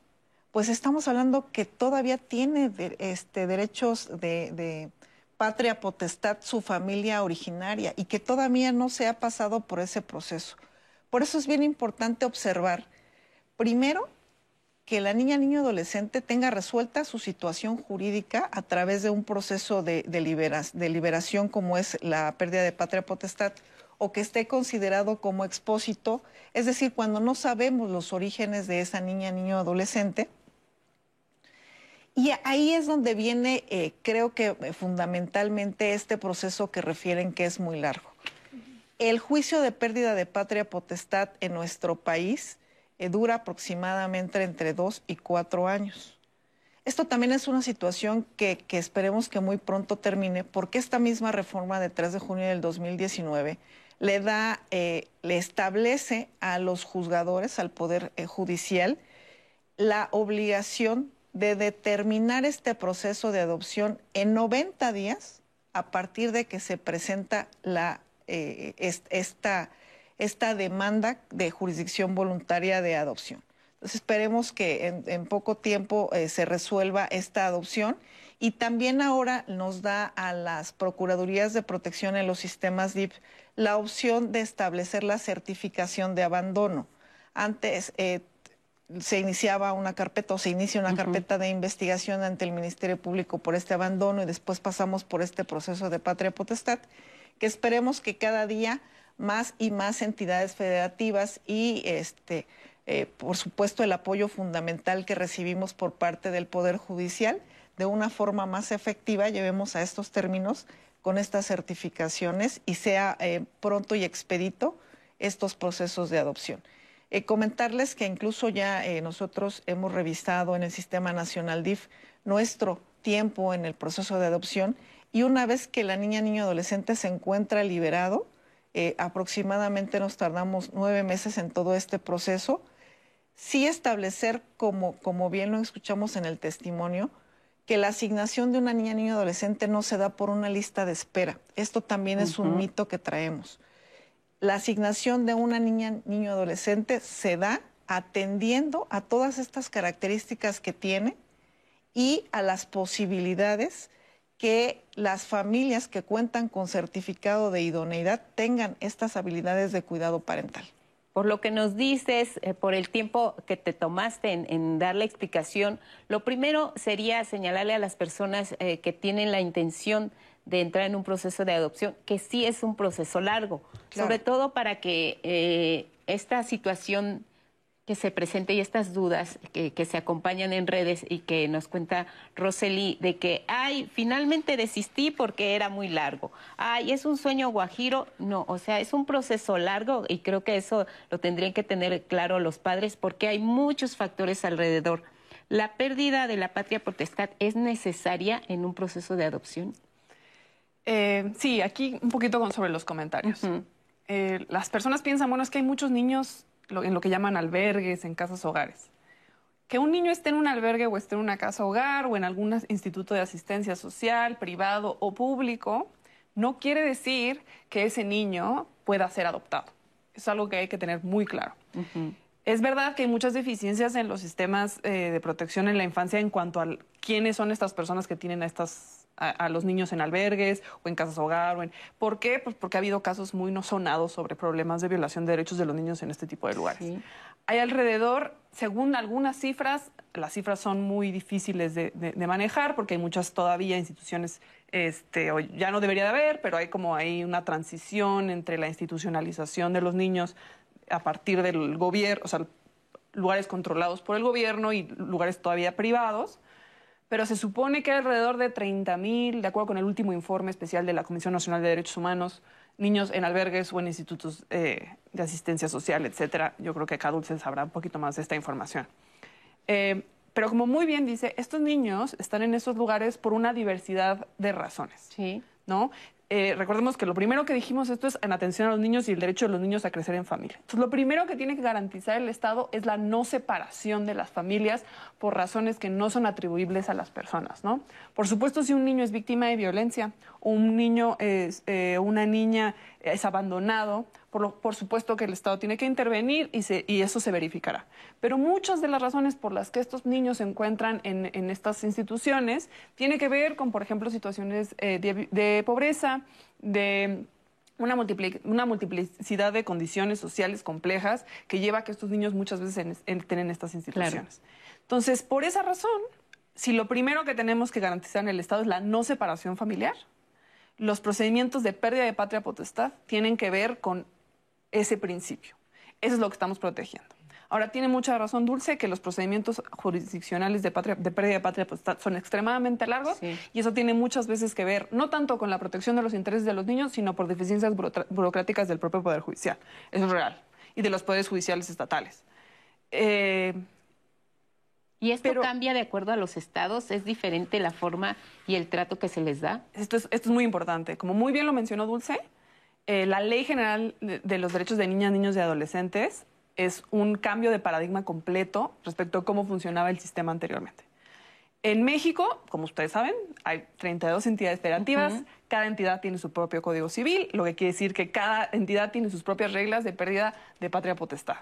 pues estamos hablando que todavía tiene este, derechos de, de patria potestad su familia originaria y que todavía no se ha pasado por ese proceso. Por eso es bien importante observar Primero, que la niña, niño, adolescente tenga resuelta su situación jurídica a través de un proceso de, liberación como es la pérdida de patria potestad o que esté considerado como expósito, es decir, cuando no sabemos los orígenes de esa niña, niño, adolescente. Y ahí es donde viene, eh, creo que eh, fundamentalmente, este proceso que refieren que es muy largo. El juicio de pérdida de patria potestad en nuestro país eh, dura aproximadamente entre dos y cuatro años. Esto también es una situación que, esperemos que muy pronto termine, porque esta misma reforma de 3 de junio del 2019 le da, eh, le establece a los juzgadores, al Poder eh, Judicial, la obligación de determinar este proceso de adopción en 90 días a partir de que se presenta la, esta esta demanda de jurisdicción voluntaria de adopción. Entonces esperemos que en, poco tiempo eh, se resuelva esta adopción y también ahora nos da a las Procuradurías de Protección en los sistemas DIP la opción de establecer la certificación de abandono. Antes eh, se iniciaba una carpeta o se inicia una carpeta de investigación ante el Ministerio Público por este abandono y después pasamos por este proceso de patria potestad, que esperemos que cada día más y más entidades federativas y este, eh, por supuesto el apoyo fundamental que recibimos por parte del Poder Judicial de una forma más efectiva llevemos a estos términos con estas certificaciones y sea eh, pronto y expedito estos procesos de adopción. Eh, comentarles que incluso ya nosotros hemos revisado en el Sistema Nacional DIF nuestro tiempo en el proceso de adopción y una vez que la niña, niño, adolescente se encuentra liberado, eh, aproximadamente nos tardamos nueve meses en todo este proceso. Sí establecer, como, como bien lo escuchamos en el testimonio, que la asignación de una niña, niño, adolescente no se da por una lista de espera. Esto también es un mito que traemos. La asignación de una niña, niño, adolescente se da atendiendo a todas estas características que tiene y a las posibilidades que las familias que cuentan con certificado de idoneidad tengan estas habilidades de cuidado parental. Por lo que nos dices, eh, por el tiempo que te tomaste en, dar la explicación, lo primero sería señalarle a las personas eh, que tienen la intención de entrar en un proceso de adopción que sí es un proceso largo, sobre todo para que eh, esta situación que se presente y estas dudas que, se acompañan en redes y que nos cuenta Roseli de que, ay, finalmente desistí porque era muy largo. Ay, es un sueño guajiro. No, o sea, es un proceso largo y creo que eso lo tendrían que tener claro los padres porque hay muchos factores alrededor. ¿La pérdida de la patria potestad es necesaria en un proceso de adopción? Eh, sí, aquí un poquito sobre los comentarios. Eh, las personas piensan, bueno, es que hay muchos niños en lo que llaman albergues, en casas hogares. Que un niño esté en un albergue o esté en una casa hogar o en algún instituto de asistencia social, privado o público, no quiere decir que ese niño pueda ser adoptado. Es algo que hay que tener muy claro. Es verdad que hay muchas deficiencias en los sistemas eh, de protección en la infancia en cuanto a quiénes son estas personas que tienen a, estas, a, los niños en albergues o en casas hogar. O en, ¿Por qué? Pues porque ha habido casos muy no sonados sobre problemas de violación de derechos de los niños en este tipo de lugares. Hay alrededor, según algunas cifras, las cifras son muy difíciles de, manejar porque hay muchas todavía instituciones, este, ya no debería de haber, pero hay como hay una transición entre la institucionalización de los niños a partir del gobierno, o sea, lugares controlados por el gobierno y lugares todavía privados, pero se supone que hay alrededor de 30 mil, de acuerdo con el último informe especial de la Comisión Nacional de Derechos Humanos, niños en albergues o en institutos eh, de asistencia social, etcétera. Yo creo que acá Dulce sabrá un poquito más de esta información. Eh, pero como muy bien dice, estos niños están en esos lugares por una diversidad de razones. Sí. ¿no? Eh, recordemos que lo primero que dijimos esto es en atención a los niños y el derecho de los niños a crecer en familia. Entonces, lo primero que tiene que garantizar el Estado es la no separación de las familias por razones que no son atribuibles a las personas, ¿no? Por supuesto, si un niño es víctima de violencia un niño es, eh, una niña es abandonado, por, supuesto que el Estado tiene que intervenir y, eso se verificará. Pero muchas de las razones por las que estos niños se encuentran en, estas instituciones tiene que ver con, por ejemplo, situaciones eh, de, pobreza, de una, multiplicidad de condiciones sociales complejas que lleva a que estos niños muchas veces estén en estas instituciones. Entonces, por esa razón, si lo primero que tenemos que garantizar en el Estado es la no separación familiar, los procedimientos de pérdida de patria potestad tienen que ver con ese principio. Eso es lo que estamos protegiendo. Ahora, tiene mucha razón Dulce que los procedimientos jurisdiccionales de, pérdida de patria potestad son extremadamente largos y eso tiene muchas veces que ver no tanto con la protección de los intereses de los niños, sino por deficiencias burocráticas del propio Poder Judicial. Eso es real. Y de los poderes judiciales estatales. Eh, ¿Y esto cambia de acuerdo a los estados? ¿Es diferente la forma y el trato que se les da? Esto es, esto es muy importante. Como muy bien lo mencionó Dulce, eh, la Ley General de, los Derechos de Niñas, Niños y Adolescentes es un cambio de paradigma completo respecto a cómo funcionaba el sistema anteriormente. En México, como ustedes saben, hay 32 entidades federativas, cada entidad tiene su propio código civil, lo que quiere decir que cada entidad tiene sus propias reglas de pérdida de patria potestad.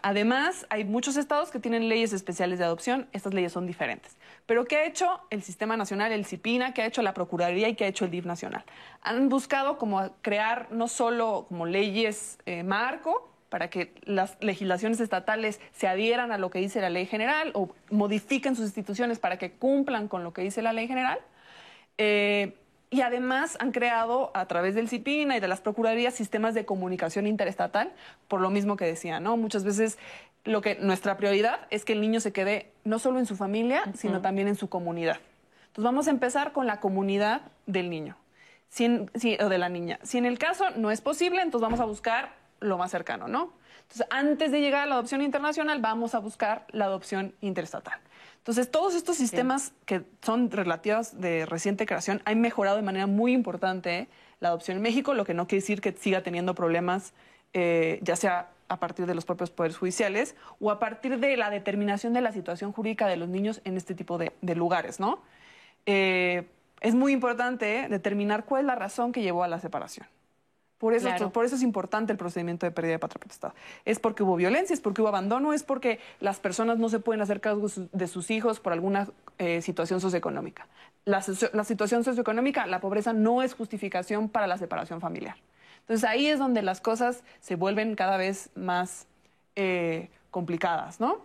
Además, hay muchos estados que tienen leyes especiales de adopción, estas leyes son diferentes. Pero ¿qué ha hecho el Sistema Nacional, el CIPINA, qué ha hecho la Procuraduría y qué ha hecho el DIF Nacional? Han buscado como crear no solo como leyes eh, marco, para que las legislaciones estatales se adhieran a lo que dice la ley general o modifiquen sus instituciones para que cumplan con lo que dice la ley general. Eh, y además han creado a través del CIPINA y de las Procuradurías sistemas de comunicación interestatal, por lo mismo que decía, ¿no? Muchas veces lo que nuestra prioridad es que el niño se quede no solo en su familia, sino también en su comunidad. Entonces vamos a empezar con la comunidad del niño o de la niña. Si en el caso no es posible, entonces vamos a buscar lo más cercano, ¿no? Entonces, antes de llegar a la adopción internacional, vamos a buscar la adopción interestatal. Entonces, todos estos sistemas que son relativos de reciente creación han mejorado de manera muy importante la adopción en México, lo que no quiere decir que siga teniendo problemas, eh, ya sea a partir de los propios poderes judiciales o a partir de la determinación de la situación jurídica de los niños en este tipo de, lugares, ¿no? Eh, es muy importante determinar cuál es la razón que llevó a la separación. Por eso, por eso es importante el procedimiento de pérdida de patria potestad. Es porque hubo violencia, es porque hubo abandono, es porque las personas no se pueden hacer cargo de sus hijos por alguna eh, situación socioeconómica. La, situación socioeconómica, la pobreza no es justificación para la separación familiar. Entonces ahí es donde las cosas se vuelven cada vez más eh, complicadas, ¿no?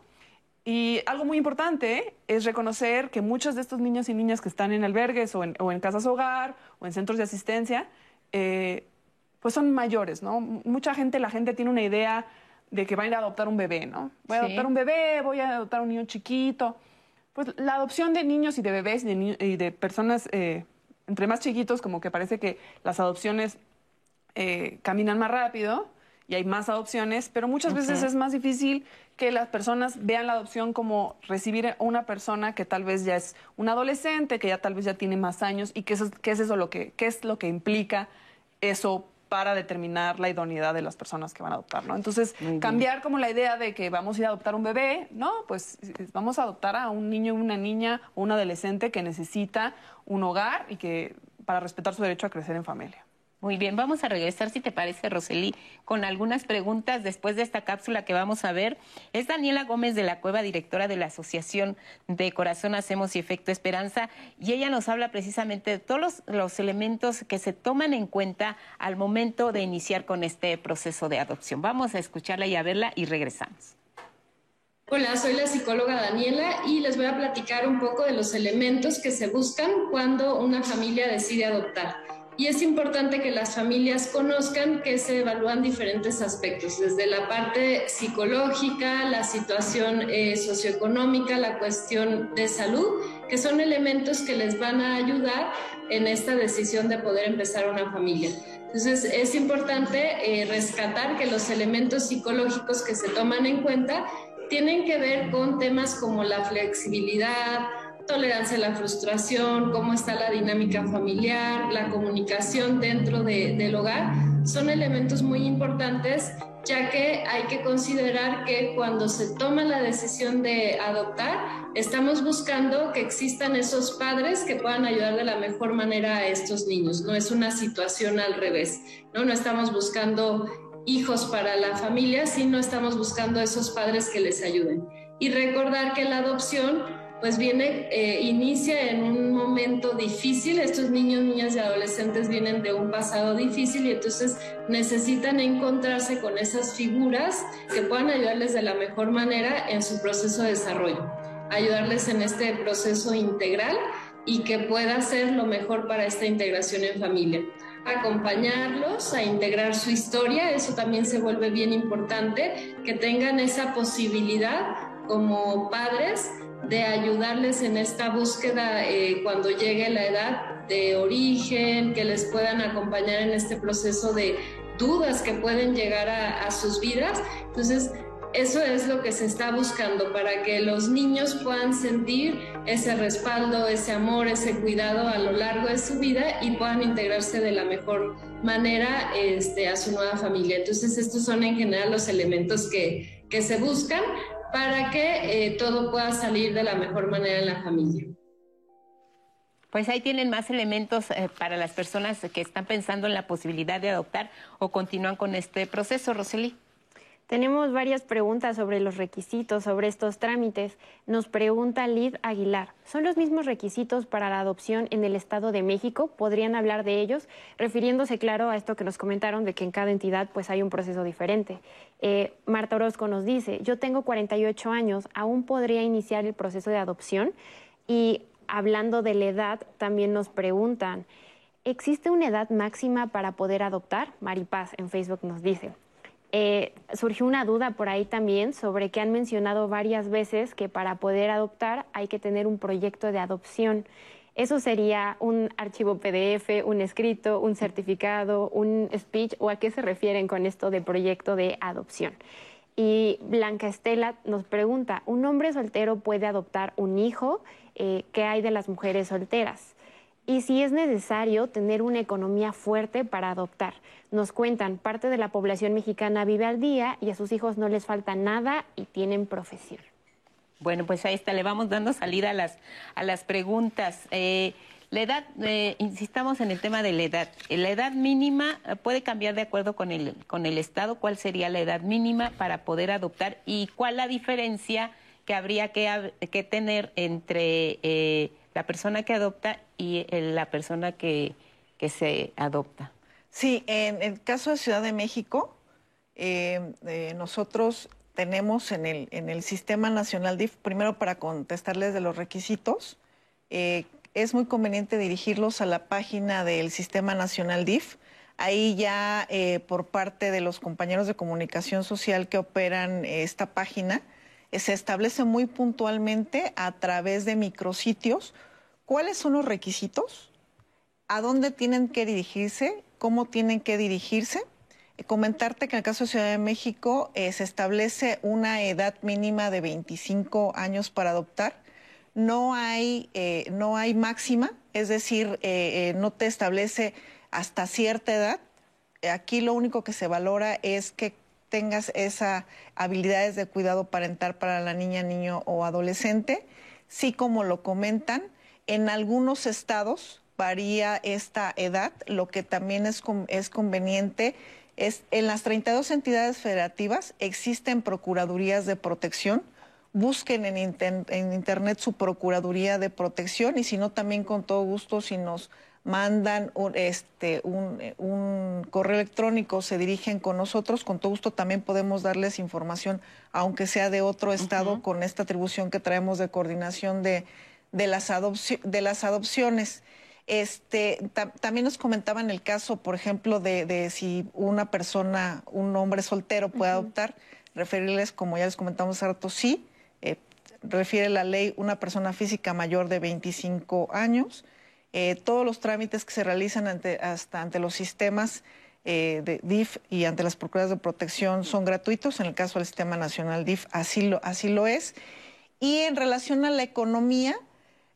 Y algo muy importante es reconocer que muchos de estos niños y niñas que están en albergues o en, casas hogar o en centros de asistencia, eh, pues son mayores, ¿no? Mucha gente, la gente tiene una idea de que va a ir a adoptar un bebé, ¿no? Voy a adoptar un bebé, voy a adoptar un niño chiquito. Pues la adopción de niños y de bebés y de, personas eh, entre más chiquitos, como que parece que las adopciones eh, caminan más rápido y hay más adopciones, pero muchas veces es más difícil que las personas vean la adopción como recibir a una persona que tal vez ya es un adolescente, que ya tal vez ya tiene más años y qué es, qué es eso lo que, qué es lo que implica eso para determinar la idoneidad de las personas que van a adoptar, ¿no? Entonces, cambiar como la idea de que vamos a ir a adoptar un bebé, no, pues vamos a adoptar a un niño, una niña o un adolescente que necesita un hogar y que para respetar su derecho a crecer en familia. Muy bien, vamos a regresar, si te parece, Roseli, con algunas preguntas después de esta cápsula que vamos a ver. Es Daniela Gómez de la Cueva, directora de la Asociación de Corazón Hacemos y Efecto Esperanza, y ella nos habla precisamente de todos los, los elementos que se toman en cuenta al momento de iniciar con este proceso de adopción. Vamos a escucharla y a verla y regresamos. Hola, soy la psicóloga Daniela y les voy a platicar un poco de los elementos que se buscan cuando una familia decide adoptar. Y es importante que las familias conozcan que se evalúan diferentes aspectos, desde la parte psicológica, la situación eh, socioeconómica, la cuestión de salud, que son elementos que les van a ayudar en esta decisión de poder empezar una familia. Entonces es importante eh, rescatar que los elementos psicológicos que se toman en cuenta tienen que ver con temas como la flexibilidad, tolerancia a la frustración, cómo está la dinámica familiar, la comunicación dentro del hogar, son elementos muy importantes ya que hay que considerar que cuando se toma la decisión de adoptar, estamos buscando que existan esos padres que puedan ayudar de la mejor manera a estos niños. No es una situación al revés, ¿no? No estamos buscando hijos para la familia, sino estamos buscando esos padres que les ayuden. Y recordar que la adopción pues viene, eh, inicia en un momento difícil. Estos niños, niñas y adolescentes vienen de un pasado difícil y entonces necesitan encontrarse con esas figuras que puedan ayudarles de la mejor manera en su proceso de desarrollo, ayudarles en este proceso integral y que pueda ser lo mejor para esta integración en familia. Acompañarlos a integrar su historia, eso también se vuelve bien importante, que tengan esa posibilidad como padres de ayudarles en esta búsqueda eh, cuando llegue la edad de origen, que les puedan acompañar en este proceso de dudas que pueden llegar a, a sus vidas. Entonces, eso es lo que se está buscando para que los niños puedan sentir ese respaldo, ese amor, ese cuidado a lo largo de su vida y puedan integrarse de la mejor manera este, a su nueva familia. Entonces, estos son en general los elementos que, que se buscan para que eh, todo pueda salir de la mejor manera en la familia. Pues ahí tienen más elementos eh, para las personas que están pensando en la posibilidad de adoptar o continúan con este proceso, Roseli. Tenemos varias preguntas sobre los requisitos, sobre estos trámites. Nos pregunta Lid Aguilar, ¿son los mismos requisitos para la adopción en el Estado de México? ¿Podrían hablar de ellos? Refiriéndose, claro, a esto que nos comentaron de que en cada entidad pues hay un proceso diferente. Eh, Marta Orozco nos dice, yo tengo 48 años, ¿aún podría iniciar el proceso de adopción? Y hablando de la edad, también nos preguntan, ¿existe una edad máxima para poder adoptar? Maripaz en Facebook nos dice. Eh, surgió una duda por ahí también sobre que han mencionado varias veces que para poder adoptar hay que tener un proyecto de adopción. Eso sería un archivo PDF, un escrito, un certificado, un speech o a qué se refieren con esto de proyecto de adopción. Y Blanca Estela nos pregunta, ¿un hombre soltero puede adoptar un hijo? Eh, ¿Qué hay de las mujeres solteras? Y si es necesario tener una economía fuerte para adoptar. Nos cuentan, parte de la población mexicana vive al día y a sus hijos no les falta nada y tienen profesión. Bueno, pues ahí está, le vamos dando salida a las, a las preguntas. Eh, la edad, eh, insistamos en el tema de la edad. La edad mínima eh, puede cambiar de acuerdo con el, con el Estado. ¿Cuál sería la edad mínima para poder adoptar y cuál la diferencia que habría que, que tener entre la persona que adopta y la persona que, se adopta. Sí, en el caso de Ciudad de México, eh, eh, nosotros tenemos en el, en el Sistema Nacional DIF, primero para contestarles de los requisitos, eh, es muy conveniente dirigirlos a la página del Sistema Nacional DIF. Ahí ya por parte de los compañeros de comunicación social que operan esta página, se establece muy puntualmente a través de micrositios cuáles son los requisitos, a dónde tienen que dirigirse, cómo tienen que dirigirse. Eh, comentarte que en el caso de Ciudad de México eh, se establece una edad mínima de 25 años para adoptar. No hay, eh, no hay máxima, es decir, no te establece hasta cierta edad. Aquí lo único que se valora es que tengas esas habilidades de cuidado parental para la niña, niño o adolescente. Sí, como lo comentan, en algunos estados varía esta edad. Lo que también es, es conveniente es en las 32 entidades federativas existen procuradurías de protección. Busquen en, en internet su procuraduría de protección y si no, también con todo gusto, si nos mandan un, este, un, correo electrónico, se dirigen con nosotros, con todo gusto también podemos darles información, aunque sea de otro estado, con esta atribución que traemos de coordinación de, de, las, de las adopciones. Este, también nos comentaban el caso, por ejemplo, de, si una persona, un hombre soltero puede adoptar, referirles, como ya les comentamos hace rato, sí, eh, refiere la ley una persona física mayor de 25 años, eh, todos los trámites que se realizan ante, hasta ante los sistemas eh, de DIF y ante las Procuradurías de Protección son gratuitos. En el caso del Sistema Nacional DIF así lo, así lo es. Y en relación a la economía,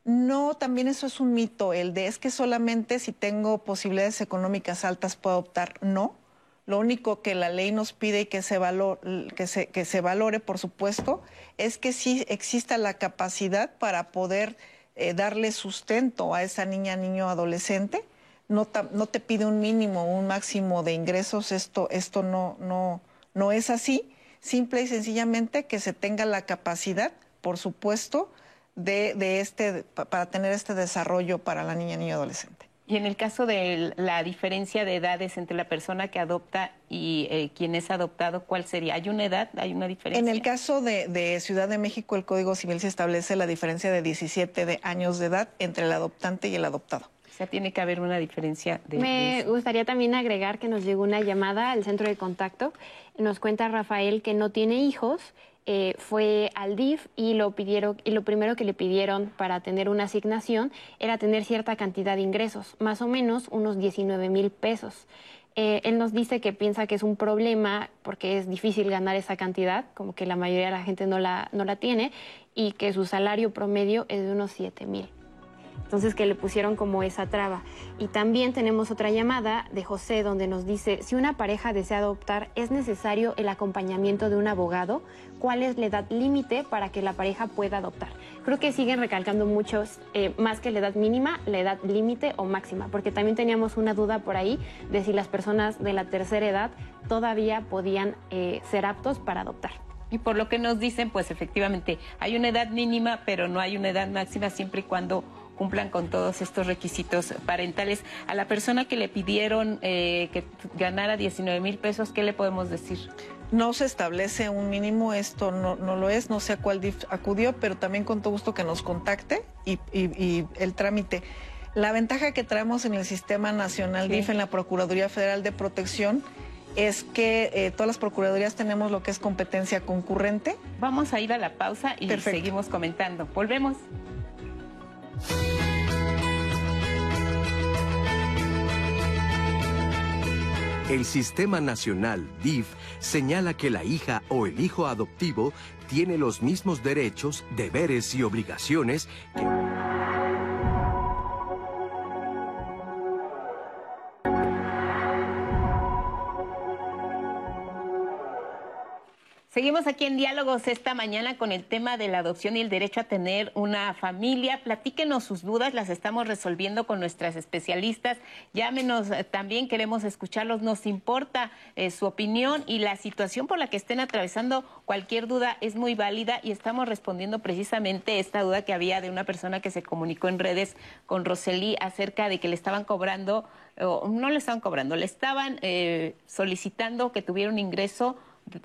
no, también eso es un mito, el de es que solamente si tengo posibilidades económicas altas puedo optar. No. Lo único que la ley nos pide y que se, que se, que se valore, por supuesto, es que sí exista la capacidad para poder eh, darle sustento a esa niña, niño, adolescente. No, no, te pide un mínimo, un máximo de ingresos, esto, esto no, no, no es así. Simple y sencillamente que se tenga la capacidad, por supuesto, de, de este, para tener este desarrollo para la niña, niño, adolescente. Y en el caso de la diferencia de edades entre la persona que adopta y eh, quien es adoptado, ¿cuál sería? ¿Hay una edad? ¿Hay una diferencia? En el caso de, Ciudad de México, el Código Civil se establece la diferencia de 17 de años de edad entre el adoptante y el adoptado. O sea, tiene que haber una diferencia de... Me gustaría también agregar que nos llegó una llamada al centro de contacto. Nos cuenta Rafael que no tiene hijos eh, fue al DIF y lo pidieron y lo primero que le pidieron para tener una asignación era tener cierta cantidad de ingresos, más o menos unos 19 mil pesos. Eh, él nos dice que piensa que es un problema porque es difícil ganar esa cantidad, como que la mayoría de la gente no la, no la tiene, y que su salario promedio es de unos 7 mil. Entonces que le pusieron como esa traba. Y también tenemos otra llamada de José donde nos dice, si una pareja desea adoptar, ¿es necesario el acompañamiento de un abogado? ¿Cuál es la edad límite para que la pareja pueda adoptar? Creo que siguen recalcando muchos, eh, más que la edad mínima, la edad límite o máxima, porque también teníamos una duda por ahí de si las personas de la tercera edad todavía podían eh, ser aptos para adoptar. Y por lo que nos dicen, pues efectivamente hay una edad mínima, pero no hay una edad máxima siempre y cuando cumplan con todos estos requisitos parentales. A la persona que le pidieron eh, que ganara 19 mil pesos, ¿qué le podemos decir? No se establece un mínimo, esto no, no lo es, no sé a cuál DIF acudió, pero también con todo gusto que nos contacte y, el trámite. La ventaja que traemos en el Sistema Nacional DIF, en la Procuraduría Federal de Protección, es que eh, todas las procuradurías tenemos lo que es competencia concurrente. Vamos a ir a la pausa y seguimos comentando. Volvemos. El Sistema Nacional DIF señala que la hija o el hijo adoptivo tiene los mismos derechos, deberes y obligaciones que... Seguimos aquí en Diálogos esta mañana con el tema de la adopción y el derecho a tener una familia. Platíquenos sus dudas, las estamos resolviendo con nuestras especialistas. Llámenos, eh, también queremos escucharlos. Nos importa eh, su opinión y la situación por la que estén atravesando. Cualquier duda es muy válida y estamos respondiendo precisamente esta duda que había de una persona que se comunicó en redes con Roseli acerca de que le estaban cobrando, o no le estaban cobrando, le estaban eh, solicitando que tuviera un ingreso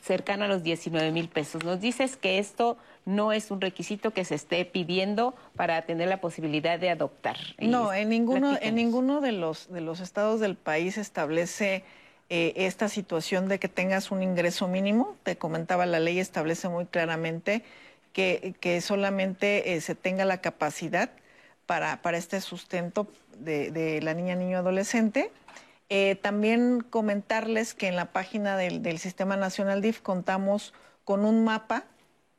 cercano a los 19 mil pesos. Nos dices que esto no es un requisito que se esté pidiendo para tener la posibilidad de adoptar. No, en ninguno, en ninguno de los, de los estados del país establece eh, esta situación de que tengas un ingreso mínimo. Te comentaba, la ley establece muy claramente que, que solamente eh, se tenga la capacidad para, para este sustento de, de la niña, niño, adolescente. Eh, también comentarles que en la página del, Sistema Nacional DIF contamos con un mapa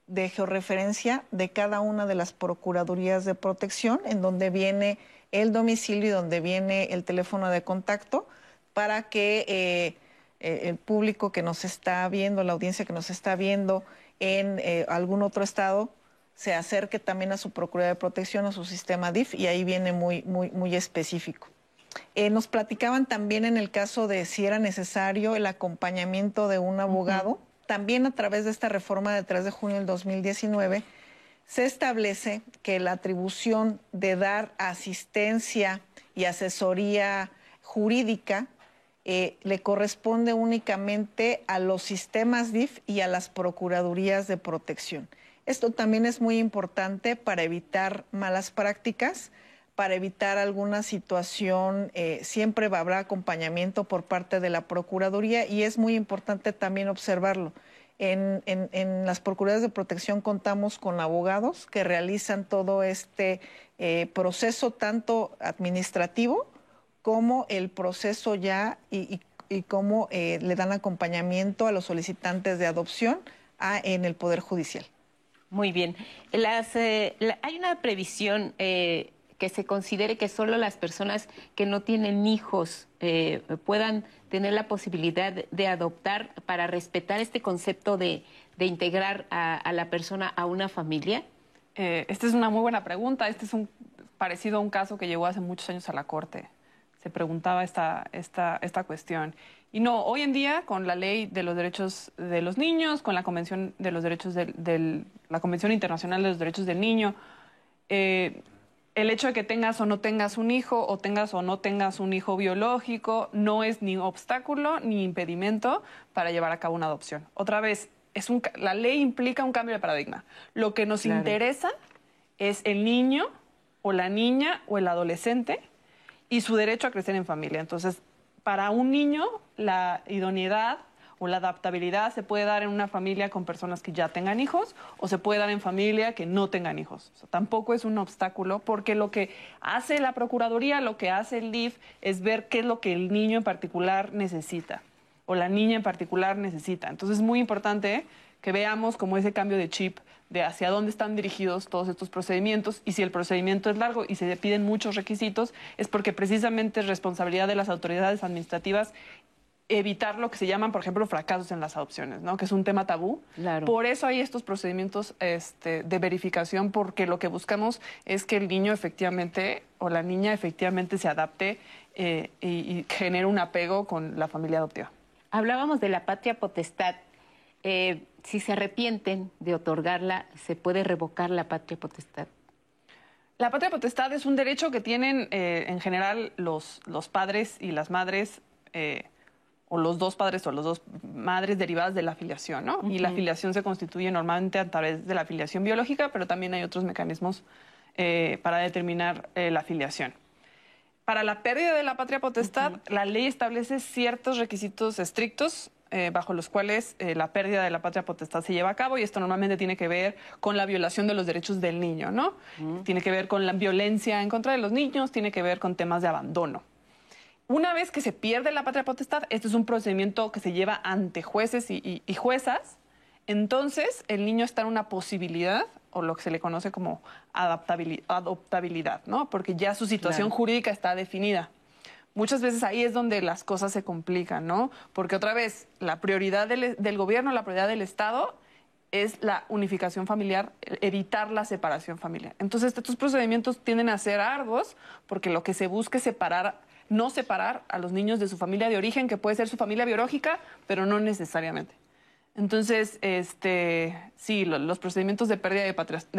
de georreferencia de cada una de las procuradurías de protección, en donde viene el domicilio y donde viene el teléfono de contacto, para que eh, eh, el público que nos está viendo, la audiencia que nos está viendo en algún otro estado, se acerque también a su Procuraduría de Protección, a su sistema DIF, y ahí viene muy, muy, muy específico. Eh, nos platicaban también en el caso de si era necesario el acompañamiento de un abogado. También a través de esta reforma de 3 de junio del 2019 se establece que la atribución de dar asistencia y asesoría jurídica eh, le corresponde únicamente a los sistemas DIF y a las procuradurías de protección. Esto también es muy importante para evitar malas prácticas, para evitar alguna situación, eh, siempre habrá acompañamiento por parte de la Procuraduría y es muy importante también observarlo. En, las Procuradurías de Protección contamos con abogados que realizan todo este eh, proceso, tanto administrativo como el proceso ya y, cómo eh, le dan acompañamiento a los solicitantes de adopción en el Poder Judicial. Muy bien. hay una previsión que se considere que solo las personas que no tienen hijos eh, puedan tener la posibilidad de adoptar para respetar este concepto de, integrar a, la persona a una familia? Eh, esta es una muy buena pregunta. Este es un parecido a un caso que llegó hace muchos años a la Corte. Se preguntaba esta, esta, esta cuestión. Y no, hoy en día, con la ley de los derechos de los niños, con la Convención de los Derechos del, la Convención Internacional de los Derechos del Niño, eh, el hecho de que tengas o no tengas un hijo o tengas o no tengas un hijo biológico no es ni obstáculo ni impedimento para llevar a cabo una adopción. Otra vez, es un, la ley implica un cambio de paradigma. Lo que nos interesa es el niño o la niña o el adolescente y su derecho a crecer en familia. Entonces, para un niño, la idoneidad o la adaptabilidad se puede dar en una familia con personas que ya tengan hijos o se puede dar en familia que no tengan hijos. tampoco es un obstáculo porque lo que hace la Procuraduría, lo que hace el DIF es ver qué es lo que el niño en particular necesita o la niña en particular necesita. Entonces es muy importante que veamos cómo ese cambio de chip de hacia dónde están dirigidos todos estos procedimientos y si el procedimiento es largo y se piden muchos requisitos es porque precisamente es responsabilidad de las autoridades administrativas evitar lo que se llaman, por ejemplo, fracasos en las adopciones, ¿no? que es un tema tabú. Por eso hay estos procedimientos este, de verificación, porque lo que buscamos es que el niño efectivamente o la niña efectivamente se adapte eh, y, genere un apego con la familia adoptiva. Hablábamos de la patria potestad. Eh, si se arrepienten de otorgarla, ¿se puede revocar la patria potestad? La patria potestad es un derecho que tienen eh, en general los, los padres y las madres o los dos padres o las dos madres derivadas de la afiliación, ¿no? Y la afiliación se constituye normalmente a través de la afiliación biológica, pero también hay otros mecanismos eh, para determinar eh, la afiliación. Para la pérdida de la patria potestad, la ley establece ciertos requisitos estrictos eh, bajo los cuales la pérdida de la patria potestad se lleva a cabo y esto normalmente tiene que ver con la violación de los derechos del niño, ¿no? Tiene que ver con la violencia en contra de los niños, tiene que ver con temas de abandono. Una vez que se pierde la patria potestad, este es un procedimiento que se lleva ante jueces y, juezas, entonces el niño está en una posibilidad o lo que se le conoce como adoptabilidad, ¿no? Porque ya su situación jurídica está definida. Muchas veces ahí es donde las cosas se complican, ¿no? Porque otra vez, la prioridad del, del gobierno, la prioridad del Estado es la unificación familiar, evitar la separación familiar. Entonces, estos procedimientos tienden a ser arduos porque lo que se busca es separar no separar a los niños de su familia de origen, que puede ser su familia biológica, pero no necesariamente. Entonces, este, sí, los procedimientos de pérdida de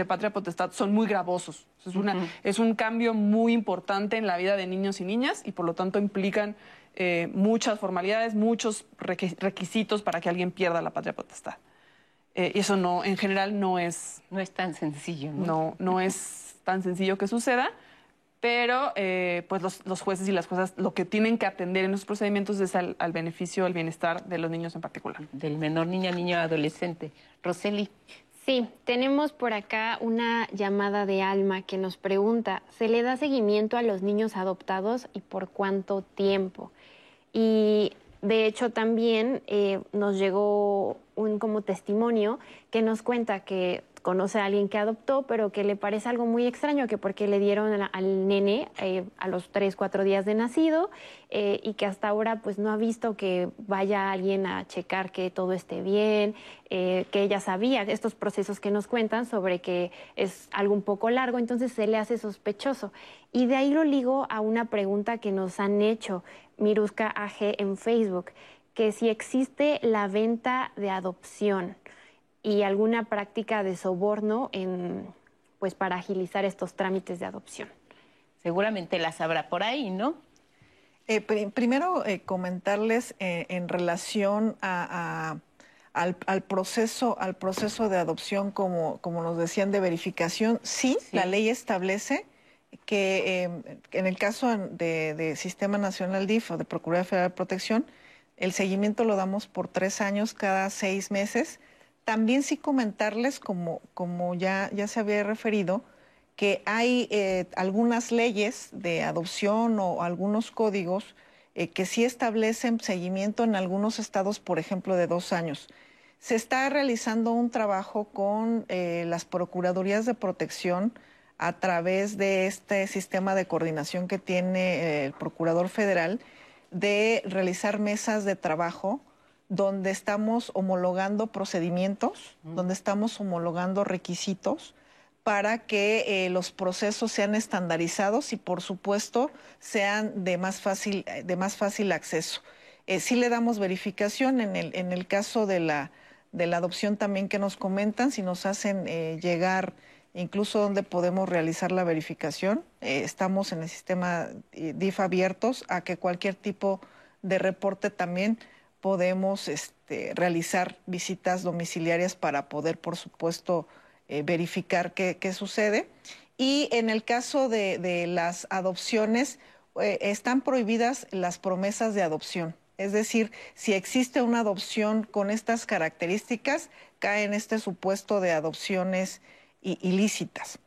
patria, potestad son muy gravosos. Es, una, es un cambio muy importante en la vida de niños y niñas y por lo tanto implican eh, muchas formalidades, muchos requisitos para que alguien pierda la patria potestad. Eh, y eso no, en general no es... No es tan sencillo. ¿no? No, no es tan sencillo que suceda pero eh, pues los, jueces y las juezas lo que tienen que atender en los procedimientos es al, beneficio, al bienestar de los niños en particular. Del menor niña, niño, adolescente. Roseli. Sí, tenemos por acá una llamada de Alma que nos pregunta, ¿se le da seguimiento a los niños adoptados y por cuánto tiempo? Y de hecho también eh, nos llegó un como testimonio que nos cuenta que conoce a alguien que adoptó, pero que le parece algo muy extraño, que porque le dieron al nene eh, a los tres, cuatro días de nacido eh, y que hasta ahora pues no ha visto que vaya alguien a checar que todo esté bien, que ella sabía estos procesos que nos cuentan sobre que es algo un poco largo, entonces se le hace sospechoso. Y de ahí lo ligo a una pregunta que nos han hecho Miruska AG en Facebook, que si existe la venta de adopción y alguna práctica de soborno en, pues, para agilizar estos trámites de adopción. Seguramente las habrá por ahí, ¿no? Eh, primero, eh, comentarles eh, en relación al, proceso, al proceso de adopción, como, como nos decían, de verificación. Sí, la ley establece que en el caso de, de, Sistema Nacional DIF o de Procuraduría Federal de Protección, el seguimiento lo damos por tres años cada seis meses también sí comentarles, como, como ya, ya se había referido, que hay eh, algunas leyes de adopción o algunos códigos eh, que sí establecen seguimiento en algunos estados, por ejemplo, de dos años. Se está realizando un trabajo con eh, las Procuradurías de Protección a través de este sistema de coordinación que tiene el Procurador Federal de realizar mesas de trabajo donde estamos homologando procedimientos, donde estamos homologando requisitos para que eh, los procesos sean estandarizados y, por supuesto, sean de más fácil, de más fácil acceso. Eh, sí le damos verificación en el, en el caso de la, de la adopción también que nos comentan, si nos hacen eh, llegar incluso donde podemos realizar la verificación. estamos en el sistema DIF abiertos a que cualquier tipo de reporte también podemos este, realizar visitas domiciliarias para poder, por supuesto, eh, verificar qué, sucede. Y en el caso de, las adopciones, eh, están prohibidas las promesas de adopción. Es decir, si existe una adopción con estas características, cae en este supuesto de adopciones ilícitas.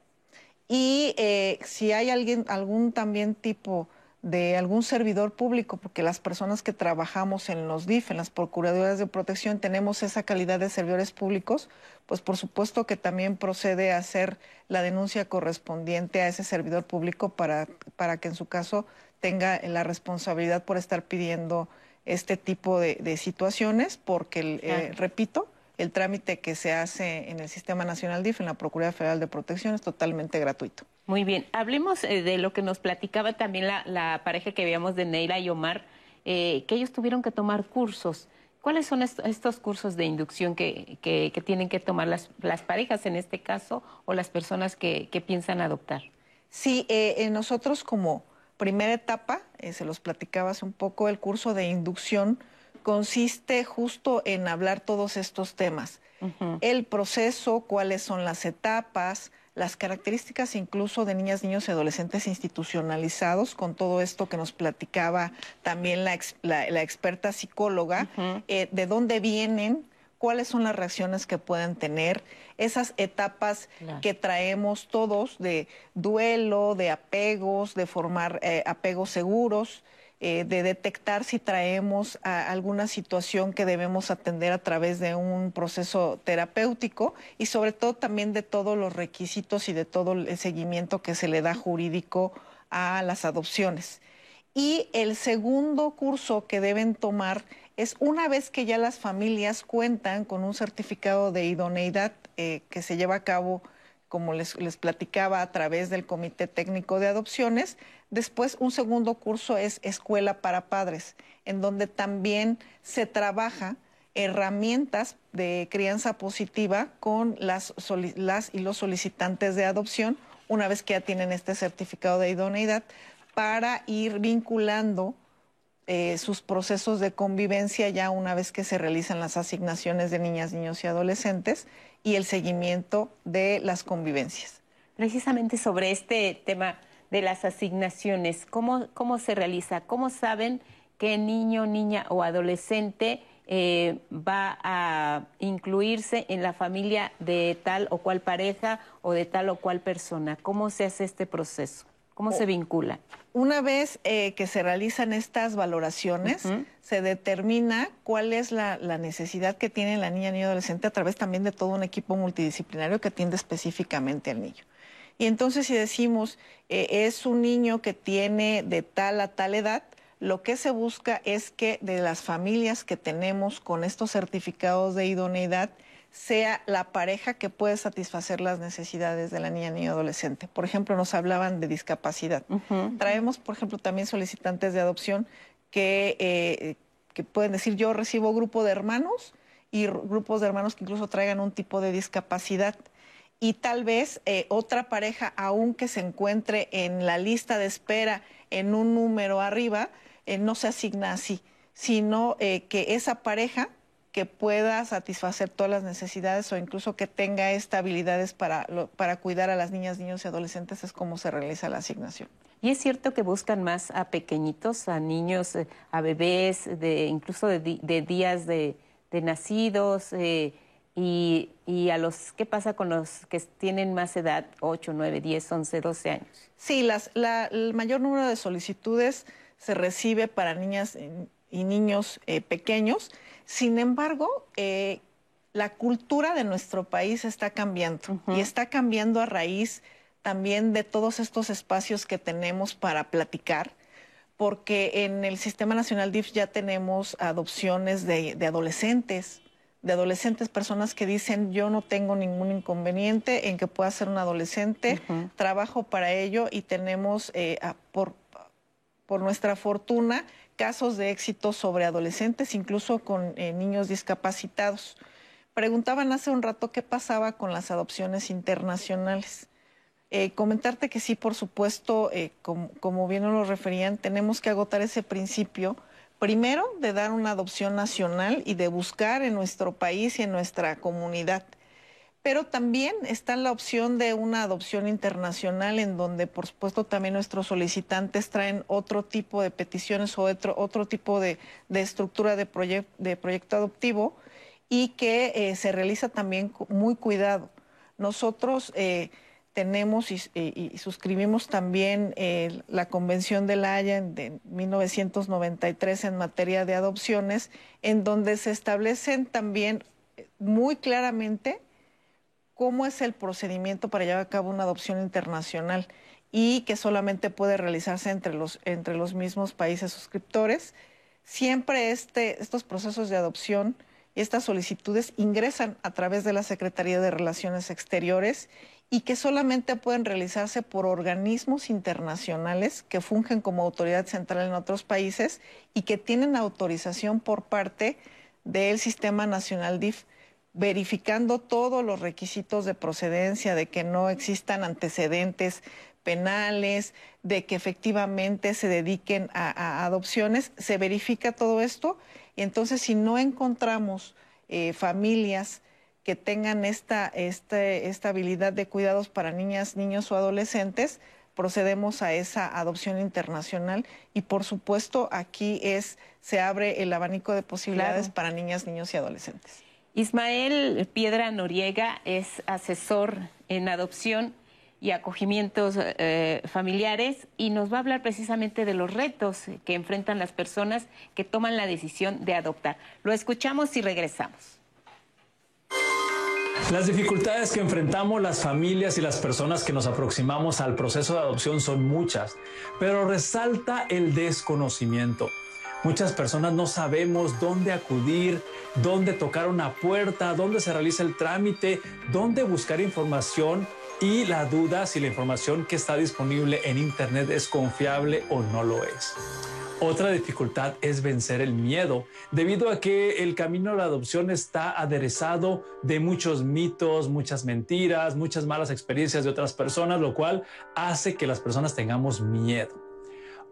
Y eh, si hay alguien, algún también tipo de algún servidor público, porque las personas que trabajamos en los DIF, en las Procuradurías de Protección, tenemos esa calidad de servidores públicos, pues por supuesto que también procede a hacer la denuncia correspondiente a ese servidor público para, para que en su caso tenga la responsabilidad por estar pidiendo este tipo de, situaciones, porque, eh, repito, el trámite que se hace en el Sistema Nacional DIF, en la Procuraduría Federal de Protección, es totalmente gratuito. Muy bien, hablemos eh, de lo que nos platicaba también la, pareja que veíamos de Neira y Omar, eh, que ellos tuvieron que tomar cursos. ¿Cuáles son estos cursos de inducción que, tienen que tomar las, parejas en este caso o las personas que, piensan adoptar? Sí, eh, nosotros como primera etapa, se los platicaba hace un poco, el curso de inducción consiste justo en hablar todos estos temas. El proceso, cuáles son las etapas, las características incluso de niñas, niños y adolescentes institucionalizados, con todo esto que nos platicaba también la, experta psicóloga, eh, de dónde vienen, cuáles son las reacciones que pueden tener, esas etapas que traemos todos de duelo, de apegos, de formar eh, apegos seguros. Eh, de detectar si traemos alguna situación que debemos atender a través de un proceso terapéutico y sobre todo también de todos los requisitos y de todo el seguimiento que se le da jurídico a las adopciones. Y el segundo curso que deben tomar es una vez que ya las familias cuentan con un certificado de idoneidad eh, que se lleva a cabo como les, platicaba, a través del Comité Técnico de Adopciones. Después, un segundo curso es Escuela para Padres, en donde también se trabaja herramientas de crianza positiva con las, y los solicitantes de adopción, una vez que ya tienen este certificado de idoneidad, para ir vinculando eh, sus procesos de convivencia ya una vez que se realizan las asignaciones de niñas, niños y adolescentes y el seguimiento de las convivencias. Precisamente sobre este tema de las asignaciones, ¿cómo, cómo se realiza? ¿Cómo saben qué niño, niña o adolescente eh, va a incluirse en la familia de tal o cual pareja o de tal o cual persona? ¿Cómo se hace este proceso? ¿Cómo se vincula? Una vez eh, que se realizan estas valoraciones, se determina cuál es la, necesidad que tiene la niña, niño adolescente a través también de todo un equipo multidisciplinario que atiende específicamente al niño. Y entonces si decimos, eh, es un niño que tiene de tal a tal edad, lo que se busca es que de las familias que tenemos con estos certificados de idoneidad, sea la pareja que puede satisfacer las necesidades de la niña, niño, adolescente. Por ejemplo, nos hablaban de discapacidad. Traemos, por ejemplo, también solicitantes de adopción que, eh, que pueden decir, yo recibo grupo de hermanos y grupos de hermanos que incluso traigan un tipo de discapacidad. Y tal vez eh, otra pareja, aunque se encuentre en la lista de espera en un número arriba, eh, no se asigna así, sino que esa pareja que pueda satisfacer todas las necesidades o incluso que tenga estabilidades para, para cuidar a las niñas, niños y adolescentes es como se realiza la asignación. Y es cierto que buscan más a pequeñitos, a niños, eh, a bebés, de, incluso de, días de, nacidos, eh, y, a los, ¿qué pasa con los que tienen más edad, 8, 9, 10, 11, 12 años? Sí, las, el mayor número de solicitudes se recibe para niñas y niños eh, pequeños sin embargo, eh, la cultura de nuestro país está cambiando y está cambiando a raíz también de todos estos espacios que tenemos para platicar, porque en el Sistema Nacional DIF ya tenemos adopciones de, adolescentes, de adolescentes, personas que dicen yo no tengo ningún inconveniente en que pueda ser un adolescente, trabajo para ello y tenemos eh, por, por nuestra fortuna casos de éxito sobre adolescentes, incluso con eh, niños discapacitados. Preguntaban hace un rato qué pasaba con las adopciones internacionales. Eh, comentarte que sí, por supuesto, eh, como, bien nos lo referían, tenemos que agotar ese principio, primero de dar una adopción nacional y de buscar en nuestro país y en nuestra comunidad pero también está la opción de una adopción internacional en donde, por supuesto, también nuestros solicitantes traen otro tipo de peticiones o otro, otro tipo de, estructura de, de, proyecto adoptivo y que eh, se realiza también muy cuidado. Nosotros eh, tenemos y, suscribimos también eh, la Convención de la Haya de 1993 en materia de adopciones, en donde se establecen también muy claramente cómo es el procedimiento para llevar a cabo una adopción internacional y que solamente puede realizarse entre los, entre los mismos países suscriptores. Siempre este, estos procesos de adopción y estas solicitudes ingresan a través de la Secretaría de Relaciones Exteriores y que solamente pueden realizarse por organismos internacionales que fungen como autoridad central en otros países y que tienen autorización por parte del Sistema Nacional DIF verificando todos los requisitos de procedencia, de que no existan antecedentes penales, de que efectivamente se dediquen a, adopciones, se verifica todo esto. Y entonces si no encontramos eh, familias que tengan esta, este, esta habilidad de cuidados para niñas, niños o adolescentes, procedemos a esa adopción internacional. Y por supuesto aquí es se abre el abanico de posibilidades para niñas, niños y adolescentes. Ismael Piedra Noriega es asesor en adopción y acogimientos eh, familiares y nos va a hablar precisamente de los retos que enfrentan las personas que toman la decisión de adoptar. Lo escuchamos y regresamos. Las dificultades que enfrentamos las familias y las personas que nos aproximamos al proceso de adopción son muchas, pero resalta el desconocimiento. Muchas personas no sabemos dónde acudir, dónde tocar una puerta, dónde se realiza el trámite, dónde buscar información y la duda si la información que está disponible en Internet es confiable o no lo es. Otra dificultad es vencer el miedo, debido a que el camino a la adopción está aderezado de muchos mitos, muchas mentiras, muchas malas experiencias de otras personas, lo cual hace que las personas tengamos miedo.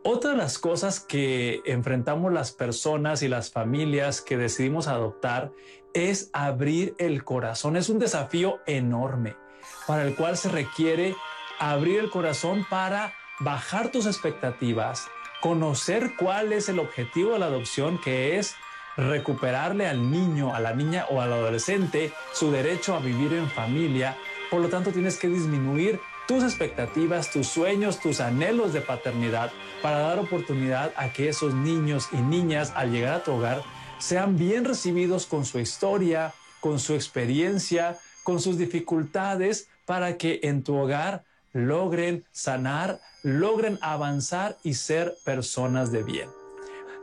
Otra de las cosas que enfrentamos las personas y las familias que decidimos adoptar es abrir el corazón. Es un desafío enorme para el cual se requiere abrir el corazón para bajar tus expectativas, conocer cuál es el objetivo de la adopción, que es recuperarle al niño, a la niña o al adolescente su derecho a vivir en familia. Por lo tanto, tienes que disminuir tus expectativas, tus sueños, tus anhelos de paternidad para dar oportunidad a que esos niños y niñas al llegar a tu hogar sean bien recibidos con su historia, con su experiencia, con sus dificultades, para que en tu hogar logren sanar, logren avanzar y ser personas de bien.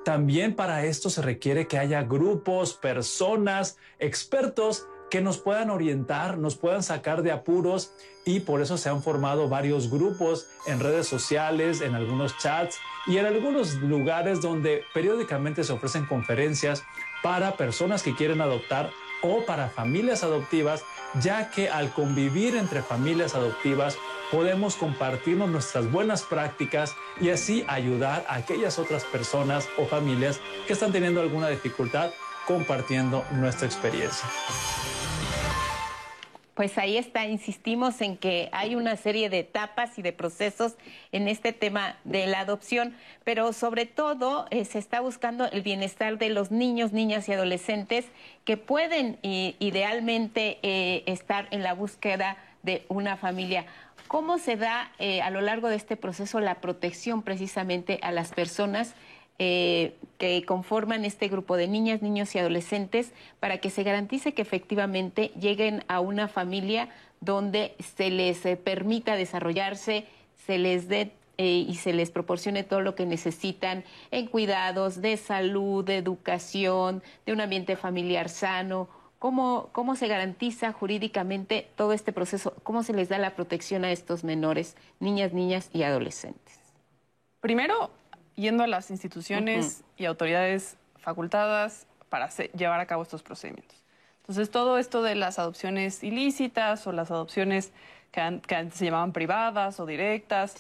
También para esto se requiere que haya grupos, personas, expertos que nos puedan orientar, nos puedan sacar de apuros y por eso se han formado varios grupos en redes sociales, en algunos chats y en algunos lugares donde periódicamente se ofrecen conferencias para personas que quieren adoptar o para familias adoptivas, ya que al convivir entre familias adoptivas podemos compartirnos nuestras buenas prácticas y así ayudar a aquellas otras personas o familias que están teniendo alguna dificultad compartiendo nuestra experiencia. Pues ahí está, insistimos en que hay una serie de etapas y de procesos en este tema de la adopción, pero sobre todo eh, se está buscando el bienestar de los niños, niñas y adolescentes que pueden idealmente eh, estar en la búsqueda de una familia. ¿Cómo se da eh, a lo largo de este proceso la protección precisamente a las personas eh, que conforman este grupo de niñas, niños y adolescentes para que se garantice que efectivamente lleguen a una familia donde se les eh, permita desarrollarse, se les dé eh, y se les proporcione todo lo que necesitan en cuidados de salud, de educación, de un ambiente familiar sano. ¿Cómo, ¿Cómo se garantiza jurídicamente todo este proceso? ¿Cómo se les da la protección a estos menores, niñas, niñas y adolescentes? Primero, yendo a las instituciones y autoridades facultadas para llevar a cabo estos procedimientos. Entonces, todo esto de las adopciones ilícitas o las adopciones que, antes se llamaban privadas o directas,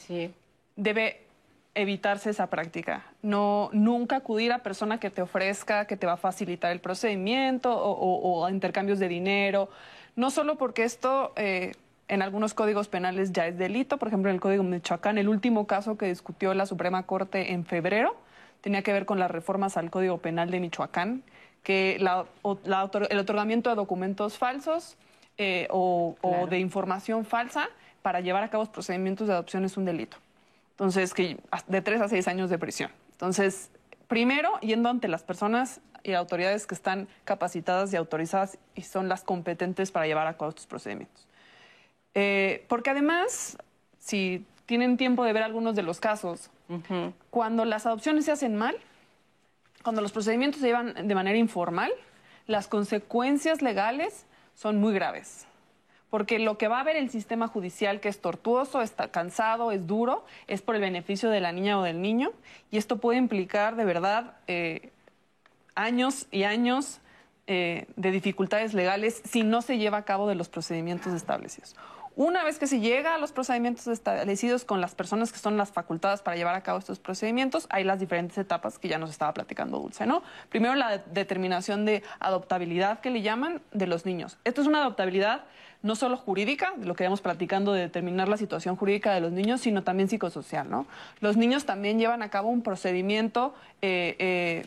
debe evitarse esa práctica. No, nunca acudir a persona que te ofrezca, que te va a facilitar el procedimiento o, intercambios de dinero. No solo porque esto eh, en algunos códigos penales ya es delito. Por ejemplo, en el Código de Michoacán, el último caso que discutió la Suprema Corte en febrero tenía que ver con las reformas al Código Penal de Michoacán, que el otorgamiento de documentos falsos eh, o, de información falsa para llevar a cabo procedimientos de adopción es un delito. Entonces, que de tres a seis años de prisión. Entonces, primero, yendo ante las personas y autoridades que están capacitadas y autorizadas y son las competentes para llevar a cabo estos procedimientos. Eh, porque además, si tienen tiempo de ver algunos de los casos, cuando las adopciones se hacen mal, cuando los procedimientos se llevan de manera informal, las consecuencias legales son muy graves. Porque lo que va a ver el sistema judicial, que es tortuoso, está cansado, es duro, es por el beneficio de la niña o del niño. Y esto puede implicar de verdad eh, años y años eh, de dificultades legales si no se lleva a cabo de los procedimientos establecidos. Una vez que se llega a los procedimientos establecidos con las personas que son las facultadas para llevar a cabo estos procedimientos, hay las diferentes etapas que ya nos estaba platicando Dulce, ¿no? Primero la determinación de adoptabilidad que le llaman de los niños. Esto es una adoptabilidad no solo jurídica, lo que íbamos platicando de determinar la situación jurídica de los niños, sino también psicosocial, ¿no? Los niños también llevan a cabo un procedimiento eh, eh,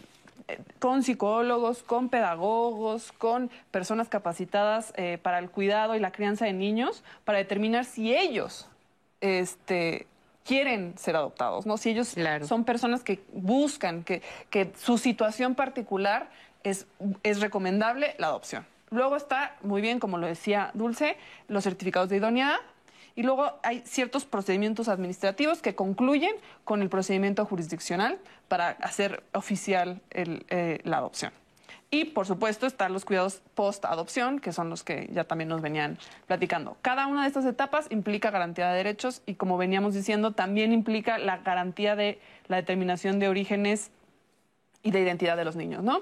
con psicólogos, con pedagogos, con personas capacitadas eh, para el cuidado y la crianza de niños, para determinar si ellos este, quieren ser adoptados, ¿no? Si ellos son personas que buscan que, que su situación particular es, es recomendable la adopción. Luego está, muy bien, como lo decía Dulce, los certificados de idoneidad, y luego hay ciertos procedimientos administrativos que concluyen con el procedimiento jurisdiccional para hacer oficial eh, la adopción. Y, por supuesto, están los cuidados post-adopción, que son los que ya también nos venían platicando. Cada una de estas etapas implica garantía de derechos y, como veníamos diciendo, también implica la garantía de la determinación de orígenes y de identidad de los niños, ¿no?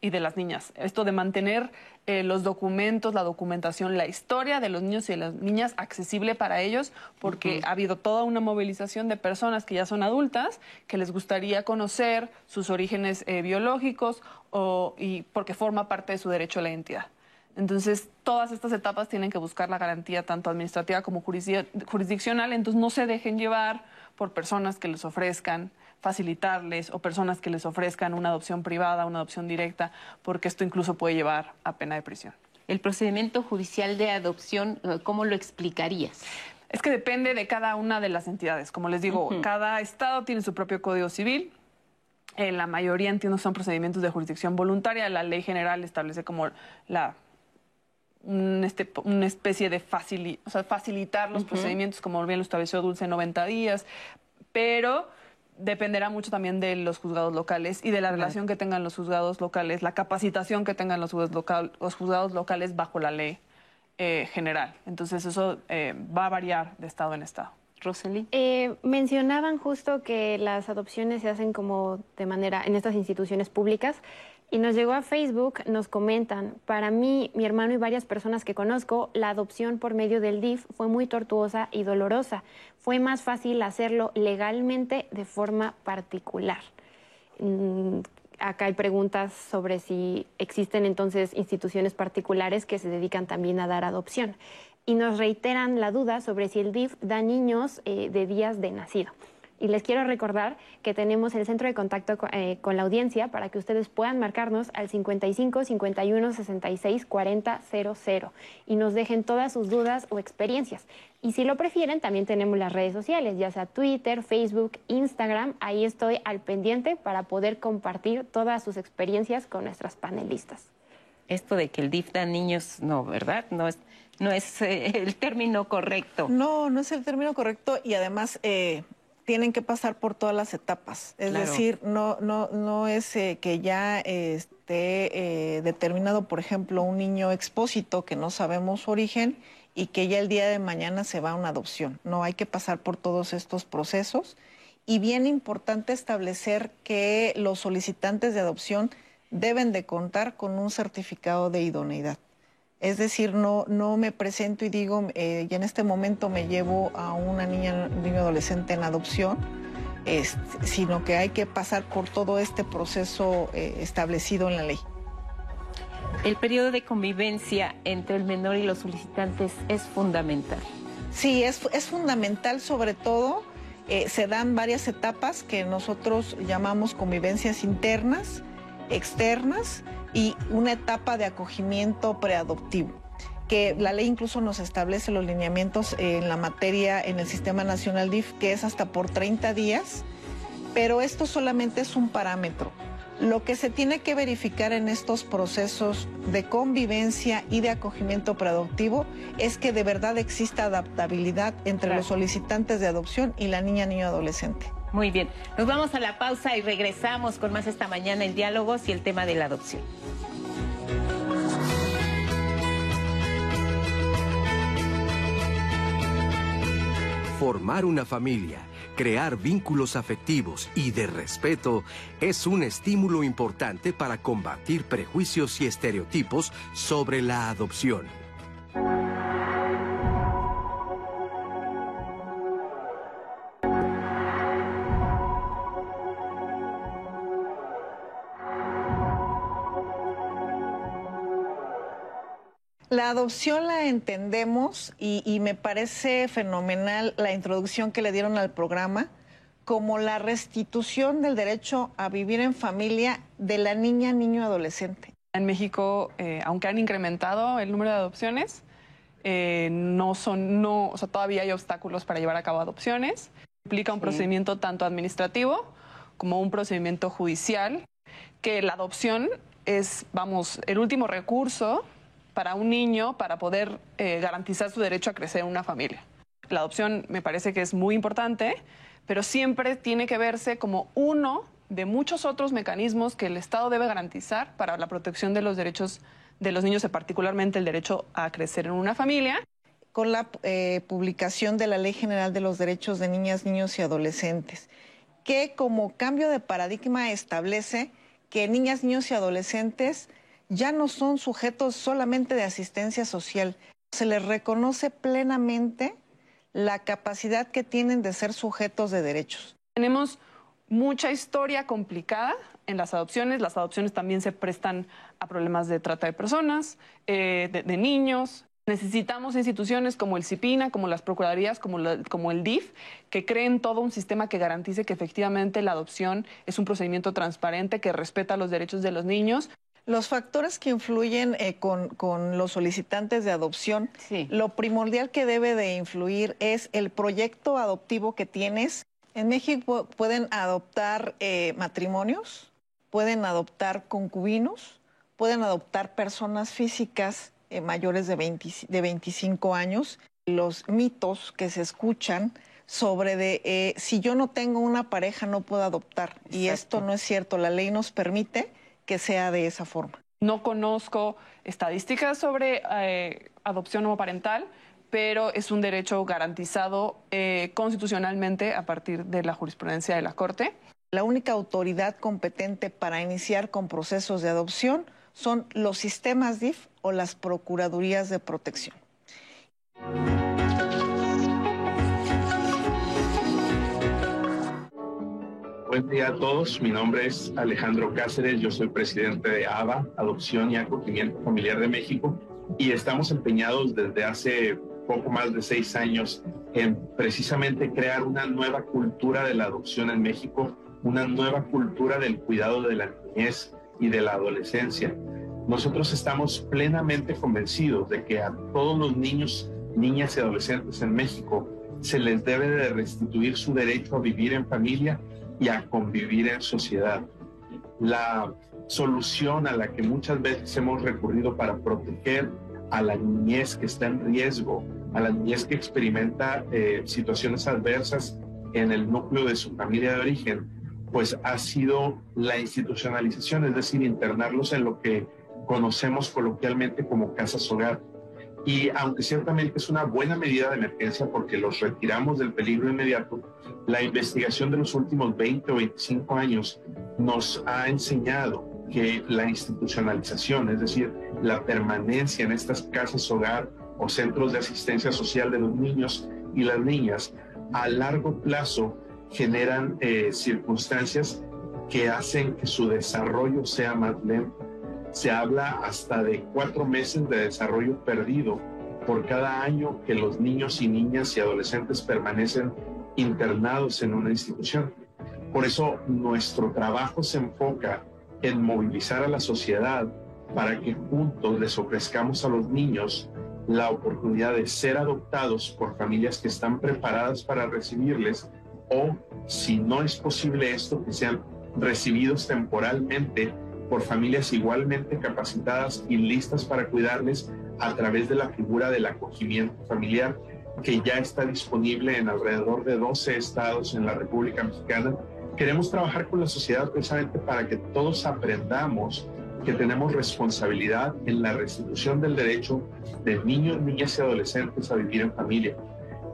Y de las niñas. Esto de mantener eh, los documentos, la documentación, la historia de los niños y de las niñas accesible para ellos, porque ha habido toda una movilización de personas que ya son adultas, que les gustaría conocer sus orígenes eh, biológicos y porque forma parte de su derecho a la identidad. Entonces, todas estas etapas tienen que buscar la garantía tanto administrativa como jurisdiccional, entonces no se dejen llevar por personas que les ofrezcan facilitarles o personas que les ofrezcan una adopción privada, una adopción directa, porque esto incluso puede llevar a pena de prisión. El procedimiento judicial de adopción, eh, ¿cómo lo explicarías? Es que depende de cada una de las entidades. Como les digo, cada estado tiene su propio código civil. En la mayoría, entiendo, son procedimientos de jurisdicción voluntaria. La ley general establece como la este, una especie de facilitar los procedimientos, como bien lo estableció Dulce, 90 días, pero dependerá mucho también de los juzgados locales y de la relación que tengan los juzgados locales, la capacitación que tengan los juzgados, locales bajo la ley eh, general. Entonces eso eh, va a variar de estado en estado. Rosely. Eh, mencionaban justo que las adopciones se hacen como de manera en estas instituciones públicas. Y nos llegó a Facebook, nos comentan, para mí, mi hermano y varias personas que conozco, la adopción por medio del DIF fue muy tortuosa y dolorosa. Fue más fácil hacerlo legalmente de forma particular. Mm, acá hay preguntas sobre si existen entonces instituciones particulares que se dedican también a dar adopción. Y nos reiteran la duda sobre si el DIF da niños eh, de días de nacido. Y les quiero recordar que tenemos el centro de contacto eh, con la audiencia para que ustedes puedan marcarnos al 55 51 66 40 00 y nos dejen todas sus dudas o experiencias. Y si lo prefieren, también tenemos las redes sociales, ya sea Twitter, Facebook, Instagram. Ahí estoy al pendiente para poder compartir todas sus experiencias con nuestras panelistas. Esto de que el DIF da niños, no, ¿verdad? No es, no es eh, el término correcto. No, no es el término correcto y además eh, tienen que pasar por todas las etapas. Es decir, no, no, no es eh, que ya esté eh, determinado, por ejemplo, un niño expósito que no sabemos su origen y que ya el día de mañana se va a una adopción. No, hay que pasar por todos estos procesos. Y bien importante establecer que los solicitantes de adopción deben de contar con un certificado de idoneidad. Es decir, no, no me presento y digo, eh, y en este momento me llevo a una niña, niño adolescente en adopción, sino que hay que pasar por todo este proceso eh, establecido en la ley. El periodo de convivencia entre el menor y los solicitantes es fundamental. Sí, es, es fundamental sobre todo. Eh, se dan varias etapas que nosotros llamamos convivencias internas, externas y una etapa de acogimiento preadoptivo que la ley incluso nos establece los lineamientos en la materia en el Sistema Nacional DIF, que es hasta por 30 días, pero esto solamente es un parámetro. Lo que se tiene que verificar en estos procesos de convivencia y de acogimiento preadoptivo es que de verdad exista adaptabilidad entre los solicitantes de adopción y la niña niño adolescente. Muy bien, nos vamos a la pausa y regresamos con más esta mañana en diálogos y el tema de la adopción. Formar una familia, crear vínculos afectivos y de respeto es un estímulo importante para combatir prejuicios y estereotipos sobre la adopción. La adopción la entendemos y, me parece fenomenal la introducción que le dieron al programa como la restitución del derecho a vivir en familia de la niña, niño, adolescente. En México, eh, aunque han incrementado el número de adopciones, eh, no son, no, o sea, todavía hay obstáculos para llevar a cabo adopciones. Implica un procedimiento tanto administrativo como un procedimiento judicial, que la adopción es, vamos, el último recurso para un niño para poder eh, garantizar su derecho a crecer en una familia. La adopción me parece que es muy importante, pero siempre tiene que verse como uno de muchos otros mecanismos que el Estado debe garantizar para la protección de los derechos de los niños particularmente el derecho a crecer en una familia. Con la eh, publicación de la Ley General de los Derechos de Niñas, Niños y Adolescentes, que como cambio de paradigma establece que niñas, niños y adolescentes ya no son sujetos solamente de asistencia social. Se les reconoce plenamente la capacidad que tienen de ser sujetos de derechos. Tenemos mucha historia complicada en las adopciones. Las adopciones también se prestan a problemas de trata de personas, eh, de, niños. Necesitamos instituciones como el CIPINA, como las Procuradurías, como, como el DIF, que creen todo un sistema que garantice que efectivamente la adopción es un procedimiento transparente, que respeta los derechos de los niños. Los factores que influyen eh, con, los solicitantes de adopción, lo primordial que debe de influir es el proyecto adoptivo que tienes. En México pueden adoptar eh, matrimonios, pueden adoptar concubinos, pueden adoptar personas físicas eh, mayores de, de 25 años. Los mitos que se escuchan sobre de si yo no tengo una pareja no puedo adoptar. Y esto no es cierto. La ley nos permite que sea de esa forma. No conozco estadísticas sobre eh, adopción homoparental, pero es un derecho garantizado eh, constitucionalmente a partir de la jurisprudencia de la Corte. La única autoridad competente para iniciar con procesos de adopción son los sistemas DIF o las Procuradurías de Protección. Buen día a todos. Mi nombre es Alejandro Cáceres. Yo soy presidente de ABA, Adopción y Acogimiento Familiar de México, y estamos empeñados desde hace poco más de seis años en precisamente crear una nueva cultura de la adopción en México, una nueva cultura del cuidado de la niñez y de la adolescencia. Nosotros estamos plenamente convencidos de que a todos los niños, niñas y adolescentes en México se les debe de restituir su derecho a vivir en familia y a convivir en sociedad. La solución a la que muchas veces hemos recurrido para proteger a la niñez que está en riesgo, a la niñez que experimenta eh, situaciones adversas en el núcleo de su familia de origen, pues ha sido la institucionalización, es decir, internarlos en lo que conocemos coloquialmente como casas hogar. Y aunque ciertamente es una buena medida de emergencia porque los retiramos del peligro inmediato, la investigación de los últimos 20 o 25 años nos ha enseñado que la institucionalización, es decir, la permanencia en estas casas hogar o centros de asistencia social de los niños y las niñas, a largo plazo generan eh, circunstancias que hacen que su desarrollo sea más lento se habla hasta de cuatro meses de desarrollo perdido por cada año que los niños y niñas y adolescentes permanecen internados en una institución. Por eso nuestro trabajo se enfoca en movilizar a la sociedad para que juntos les ofrezcamos a los niños la oportunidad de ser adoptados por familias que están preparadas para recibirles o, si no es posible esto, que sean recibidos temporalmente por familias igualmente capacitadas y listas para cuidarles a través de la figura del acogimiento familiar que ya está disponible en alrededor de 12 estados en la República Mexicana. Queremos trabajar con la sociedad precisamente para que todos aprendamos que tenemos responsabilidad en la restitución del derecho de niños, niñas y adolescentes a vivir en familia.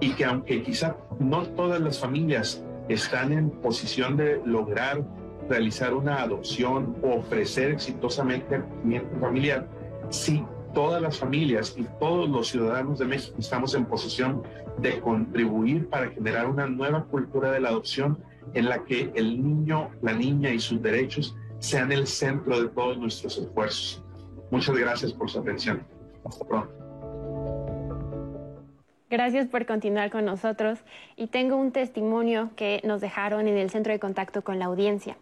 Y que aunque quizá no todas las familias están en posición de lograr realizar una adopción o ofrecer exitosamente acogimiento familiar, si todas las familias y todos los ciudadanos de México estamos en posición de contribuir para generar una nueva cultura de la adopción en la que el niño, la niña y sus derechos sean el centro de todos nuestros esfuerzos. Muchas gracias por su atención. Hasta pronto. Gracias por continuar con nosotros y tengo un testimonio que nos dejaron en el centro de contacto con la audiencia.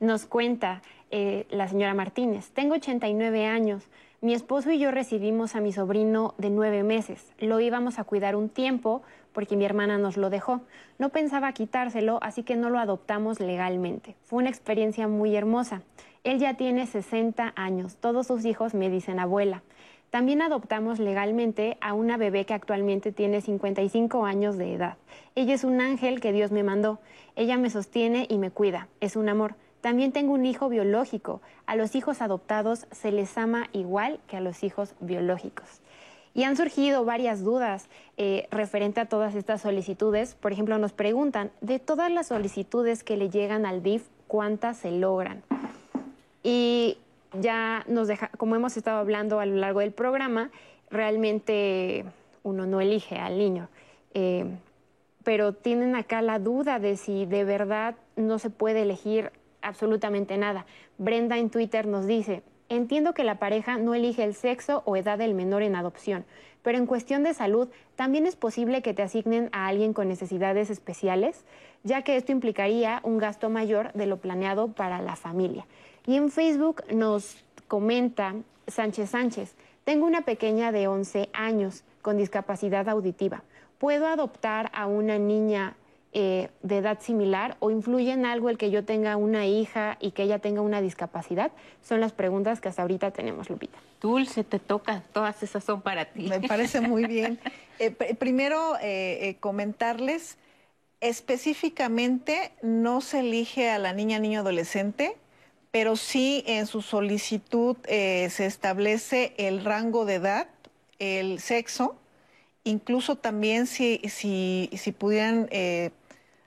Nos cuenta eh, la señora Martínez, tengo 89 años, mi esposo y yo recibimos a mi sobrino de nueve meses, lo íbamos a cuidar un tiempo porque mi hermana nos lo dejó. No pensaba quitárselo, así que no lo adoptamos legalmente. Fue una experiencia muy hermosa. Él ya tiene 60 años, todos sus hijos me dicen abuela. También adoptamos legalmente a una bebé que actualmente tiene 55 años de edad. Ella es un ángel que Dios me mandó. Ella me sostiene y me cuida. Es un amor. También tengo un hijo biológico. A los hijos adoptados se les ama igual que a los hijos biológicos. Y han surgido varias dudas eh, referente a todas estas solicitudes. Por ejemplo, nos preguntan, de todas las solicitudes que le llegan al DIF, ¿cuántas se logran? Y ya nos deja, como hemos estado hablando a lo largo del programa, realmente uno no elige al niño. Eh, pero tienen acá la duda de si de verdad no se puede elegir absolutamente nada. Brenda en Twitter nos dice, entiendo que la pareja no elige el sexo o edad del menor en adopción, pero en cuestión de salud, también es posible que te asignen a alguien con necesidades especiales, ya que esto implicaría un gasto mayor de lo planeado para la familia. Y en Facebook nos comenta Sánchez Sánchez, tengo una pequeña de 11 años con discapacidad auditiva. ¿Puedo adoptar a una niña eh, de edad similar o influye en algo el que yo tenga una hija y que ella tenga una discapacidad? Son las preguntas que hasta ahorita tenemos, Lupita. Dulce, te toca, todas esas son para ti. Me parece muy bien. Eh, primero, eh, comentarles, específicamente no se elige a la niña, niño, adolescente, pero sí en su solicitud se establece el rango de edad, el sexo, incluso también si, si, si pudieran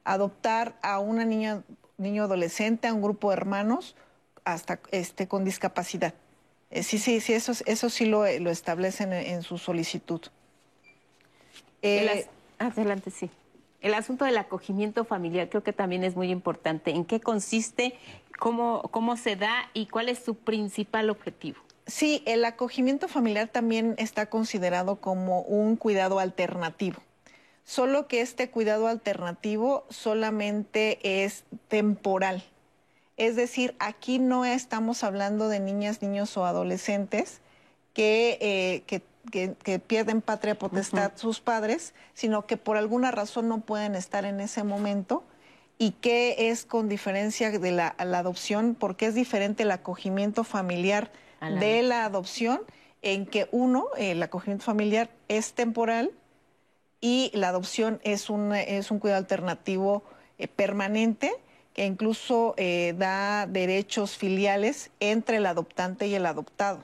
adoptar a una niña, niño adolescente, a un grupo de hermanos, hasta este, con discapacidad. Eh, sí, sí, sí, eso, eso sí lo, lo establecen en, su solicitud. Eh, adelante, sí. El asunto del acogimiento familiar creo que también es muy importante. ¿En qué consiste, cómo, cómo se da y cuál es su principal objetivo? Sí, el acogimiento familiar también está considerado como un cuidado alternativo solo que este cuidado alternativo solamente es temporal. Es decir, aquí no estamos hablando de niñas, niños o adolescentes que, eh, pierden patria potestad sus padres, sino que por alguna razón no pueden estar en ese momento y que es con diferencia de la, adopción, porque es diferente el acogimiento familiar de la adopción, en que uno, el acogimiento familiar es temporal y la adopción es un, es un cuidado alternativo eh, permanente que incluso eh, da derechos filiales entre el adoptante y el adoptado.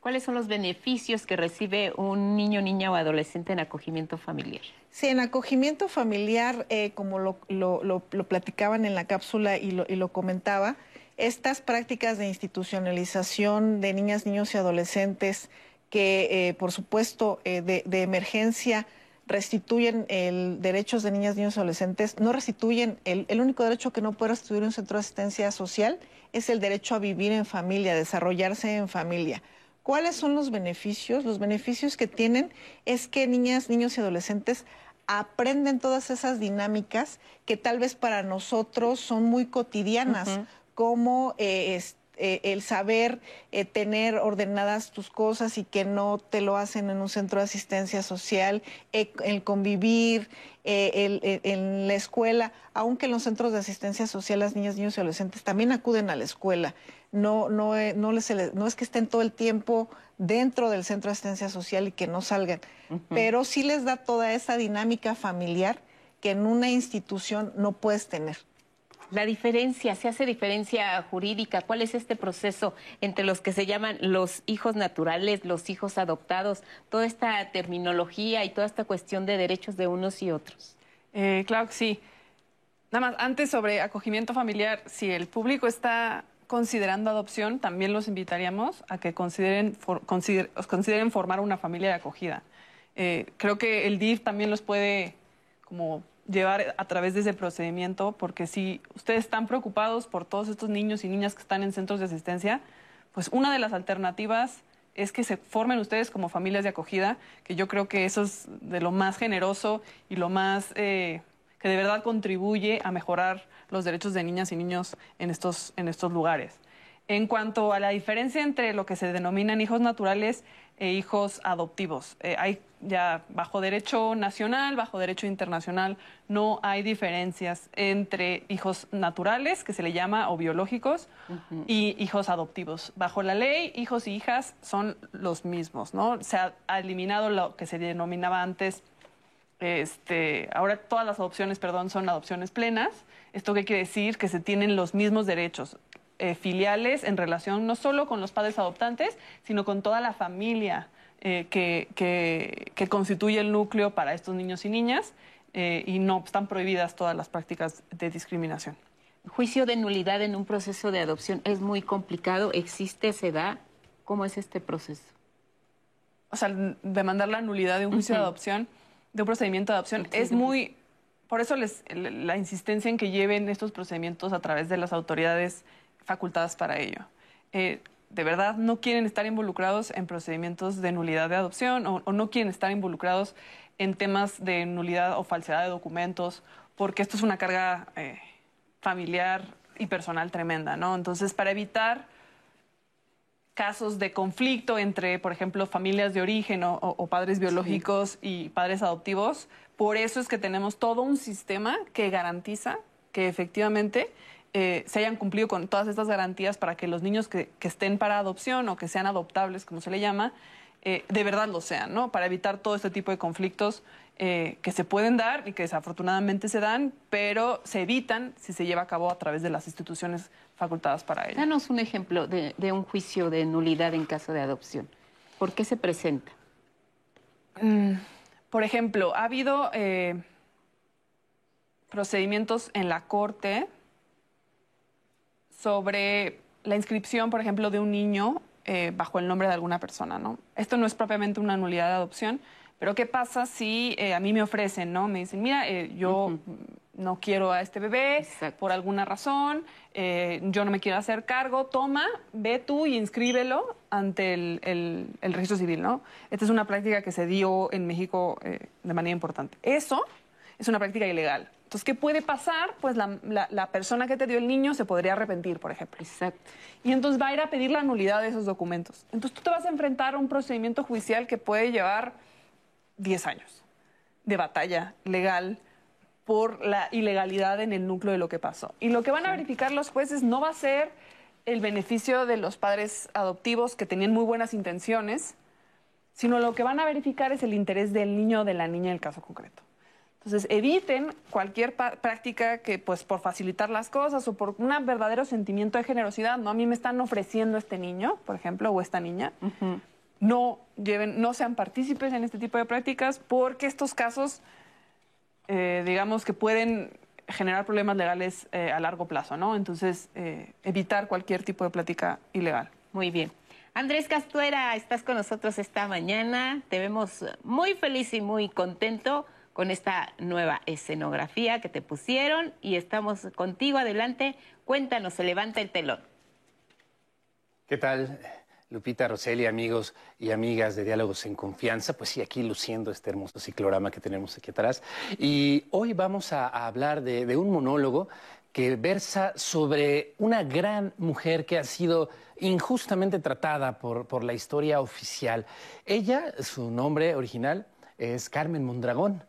¿Cuáles son los beneficios que recibe un niño, niña o adolescente en acogimiento familiar? Sí, en acogimiento familiar, eh, como lo, lo, platicaban en la cápsula y lo, y lo comentaba, estas prácticas de institucionalización de niñas, niños y adolescentes que, por supuesto, de, de emergencia, restituyen el derechos de niñas, niños y adolescentes, no restituyen, el, el, único derecho que no puede restituir un centro de asistencia social es el derecho a vivir en familia, desarrollarse en familia. ¿Cuáles son los beneficios? Los beneficios que tienen es que niñas, niños y adolescentes aprenden todas esas dinámicas que tal vez para nosotros son muy cotidianas, como eh, eh, el saber eh, tener ordenadas tus cosas y que no te lo hacen en un centro de asistencia social, eh, el convivir, en la escuela, aunque en los centros de asistencia social las niñas, niños y adolescentes también acuden a la escuela. No, no, no, les, no es que estén todo el tiempo dentro del centro de asistencia social y que no salgan, pero sí les da toda esa dinámica familiar que en una institución no puedes tener. La diferencia, ¿se hace diferencia jurídica? ¿Cuál es este proceso entre los que se llaman los hijos naturales, los hijos adoptados? Toda esta terminología y toda esta cuestión de derechos de unos y otros. Eh, claro que sí. Nada más, antes sobre acogimiento familiar, si el público está considerando adopción, también los invitaríamos a que consideren, formar una familia de acogida. Eh, creo que el DIF también los puede como llevar a través de ese procedimiento, porque si ustedes están preocupados por todos estos niños y niñas que están en centros de asistencia, pues una de las alternativas es que se formen ustedes como familias de acogida, que yo creo que eso es de lo más generoso y lo más eh, que de verdad contribuye a mejorar los derechos de niñas y niños en estos, en estos lugares. En cuanto a la diferencia entre lo que se denominan hijos naturales e hijos adoptivos, eh, hay ya bajo derecho nacional, bajo derecho internacional, no hay diferencias entre hijos naturales, que se le llama, o biológicos, y hijos adoptivos. Bajo la ley, hijos y hijas son los mismos, ¿no? Se ha, eliminado lo que se denominaba antes, este, ahora todas las adopciones, perdón, son adopciones plenas. ¿Esto qué quiere decir? Que se tienen los mismos derechos. Eh, filiales en relación no solo con los padres adoptantes, sino con toda la familia eh, que, que, constituye el núcleo para estos niños y niñas eh, y no están prohibidas todas las prácticas de discriminación. Juicio de nulidad en un proceso de adopción es muy complicado, existe, se da. ¿Cómo es este proceso? O sea, demandar la nulidad de un juicio de adopción, de un procedimiento de adopción, es muy... Por eso les, la insistencia en que lleven estos procedimientos a través de las autoridades facultadas para ello. Eh, de verdad no quieren estar involucrados en procedimientos de nulidad de adopción o, no quieren estar involucrados en temas de nulidad o falsedad de documentos, porque esto es una carga eh, familiar y personal tremenda, ¿no? Entonces, para evitar casos de conflicto entre, por ejemplo, familias de origen o, padres biológicos y padres adoptivos. Por eso es que tenemos todo un sistema que garantiza que efectivamente eh, se hayan cumplido con todas estas garantías para que los niños que, estén para adopción o que sean adoptables, como se le llama, eh, de verdad lo sean, ¿no? Para evitar todo este tipo de conflictos eh, que se pueden dar y que desafortunadamente se dan, pero se evitan si se lleva a cabo a través de las instituciones facultadas para ello. Danos un ejemplo de, un juicio de nulidad en caso de adopción. ¿Por qué se presenta? Mm, por ejemplo, ha habido procedimientos en la corte sobre la inscripción, por ejemplo, de un niño eh, bajo el nombre de alguna persona, ¿no? Esto no es propiamente una nulidad de adopción, pero ¿qué pasa si eh, a mí me ofrecen, ¿no? Me dicen, mira, eh, yo no quiero a este bebé por alguna razón, yo no me quiero hacer cargo, toma, ve tú y inscríbelo ante el, el registro civil, ¿no? Esta es una práctica que se dio en México de manera importante. Eso es una práctica ilegal. Entonces, ¿qué puede pasar? Pues la, persona que te dio el niño se podría arrepentir, por ejemplo. Exacto. Y entonces va a ir a pedir la nulidad de esos documentos. Entonces tú te vas a enfrentar a un procedimiento judicial que puede llevar 10 años de batalla legal por la ilegalidad en el núcleo de lo que pasó. Y lo que van a verificar los jueces no va a ser el beneficio de los padres adoptivos que tenían muy buenas intenciones, sino lo que van a verificar es el interés del niño o de la niña en el caso concreto. Entonces, eviten cualquier práctica que, pues, por facilitar las cosas o por un verdadero sentimiento de generosidad, ¿no? A mí me están ofreciendo este niño, por ejemplo, o esta niña. No lleven, no sean partícipes en este tipo de prácticas porque estos casos, eh, digamos que pueden generar problemas legales eh, a largo plazo, ¿no? Entonces, eh, evitar cualquier tipo de práctica ilegal. Muy bien. Andrés Castuera, estás con nosotros esta mañana. Te vemos muy feliz y muy contento con esta nueva escenografía que te pusieron y estamos contigo. Adelante, cuéntanos, se levanta el telón. ¿Qué tal? Lupita, Roseli, amigos y amigas de Diálogos en Confianza, pues sí, aquí luciendo este hermoso ciclorama que tenemos aquí atrás. Y hoy vamos a, hablar de, un monólogo que versa sobre una gran mujer que ha sido injustamente tratada por, por la historia oficial. Ella, su nombre original es Carmen Mondragón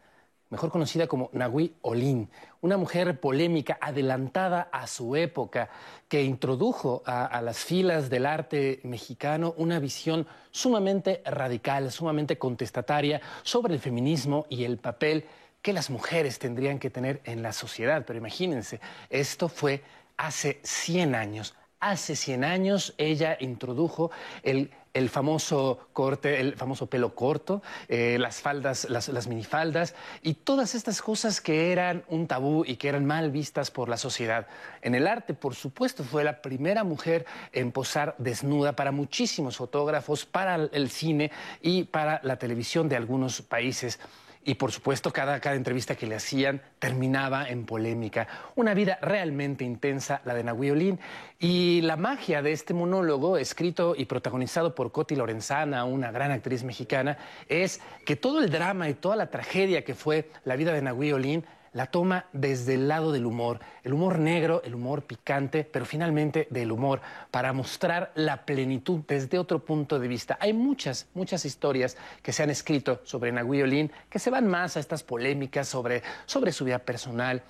mejor conocida como Nahui Olin, una mujer polémica, adelantada a su época, que introdujo a, las filas del arte mexicano una visión sumamente radical, sumamente contestataria sobre el feminismo y el papel que las mujeres tendrían que tener en la sociedad. Pero imagínense, esto fue hace 100 años. Hace 100 años ella introdujo el el famoso corte, el famoso pelo corto, eh, las faldas, las, minifaldas y todas estas cosas que eran un tabú y que eran mal vistas por la sociedad. En el arte, por supuesto, fue la primera mujer en posar desnuda para muchísimos fotógrafos, para el cine y para la televisión de algunos países. Y por supuesto, cada, cada entrevista que le hacían terminaba en polémica. Una vida realmente intensa, la de Nahui Olin. Y la magia de este monólogo, escrito y protagonizado por Coti Lorenzana, una gran actriz mexicana, es que todo el drama y toda la tragedia que fue la vida de Nahui Olin la toma desde el lado del humor, el humor negro, el humor picante, pero finalmente del humor, para mostrar la plenitud desde otro punto de vista. Hay muchas, muchas historias que se han escrito sobre Nahui Olin que se van más a estas polémicas sobre, sobre su vida personal,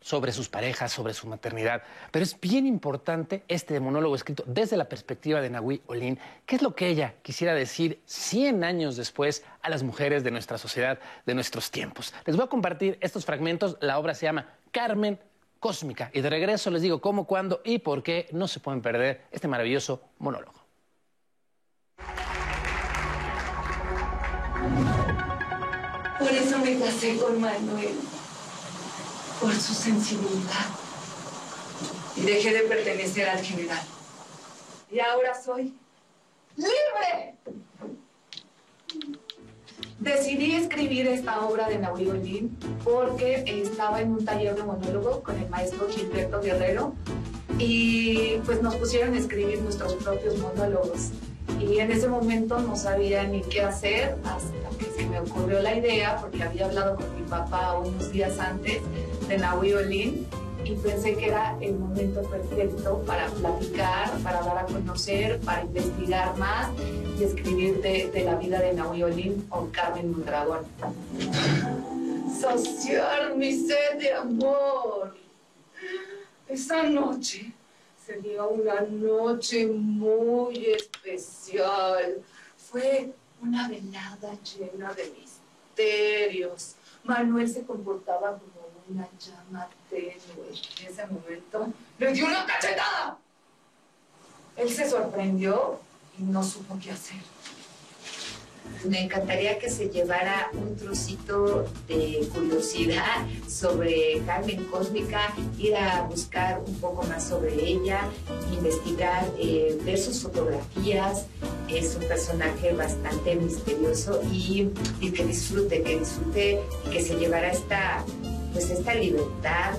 sobre sus parejas, sobre su maternidad. Pero es bien importante este monólogo escrito desde la perspectiva de Nahui Olin, qué es lo que ella quisiera decir 100 años después a las mujeres de nuestra sociedad, de nuestros tiempos. Les voy a compartir estos fragmentos. La obra se llama Carmen Cósmica. Y de regreso les digo cómo, cuándo y por qué no se pueden perder este maravilloso monólogo. Por eso me casé con Manuel por su sensibilidad. Y dejé de pertenecer al general. Y ahora soy libre. Decidí escribir esta obra de Naui Olin porque estaba en un taller de monólogo con el maestro Gilberto Guerrero y pues nos pusieron a escribir nuestros propios monólogos. Y en ese momento no sabía ni qué hacer hasta que se me ocurrió la idea, porque había hablado con mi papá unos días antes de Nahui Olin y pensé que era el momento perfecto para platicar, para dar a conocer, para investigar más y escribir de, la vida de Naui Olin o Carmen Mondragón. Saciar mi sed de amor. Esa noche sería una noche muy especial. Fue una velada llena de misterios. Manuel se comportaba como una llama tenue. En ese momento le dio una cachetada. Él se sorprendió y no supo qué hacer. Me encantaría que se llevara un trocito de curiosidad sobre Carmen Cósmica, ir a buscar un poco más sobre ella, investigar, eh, ver sus fotografías. Es un personaje bastante misterioso y, y que disfrute, que disfrute y que se llevara esta pues esta libertad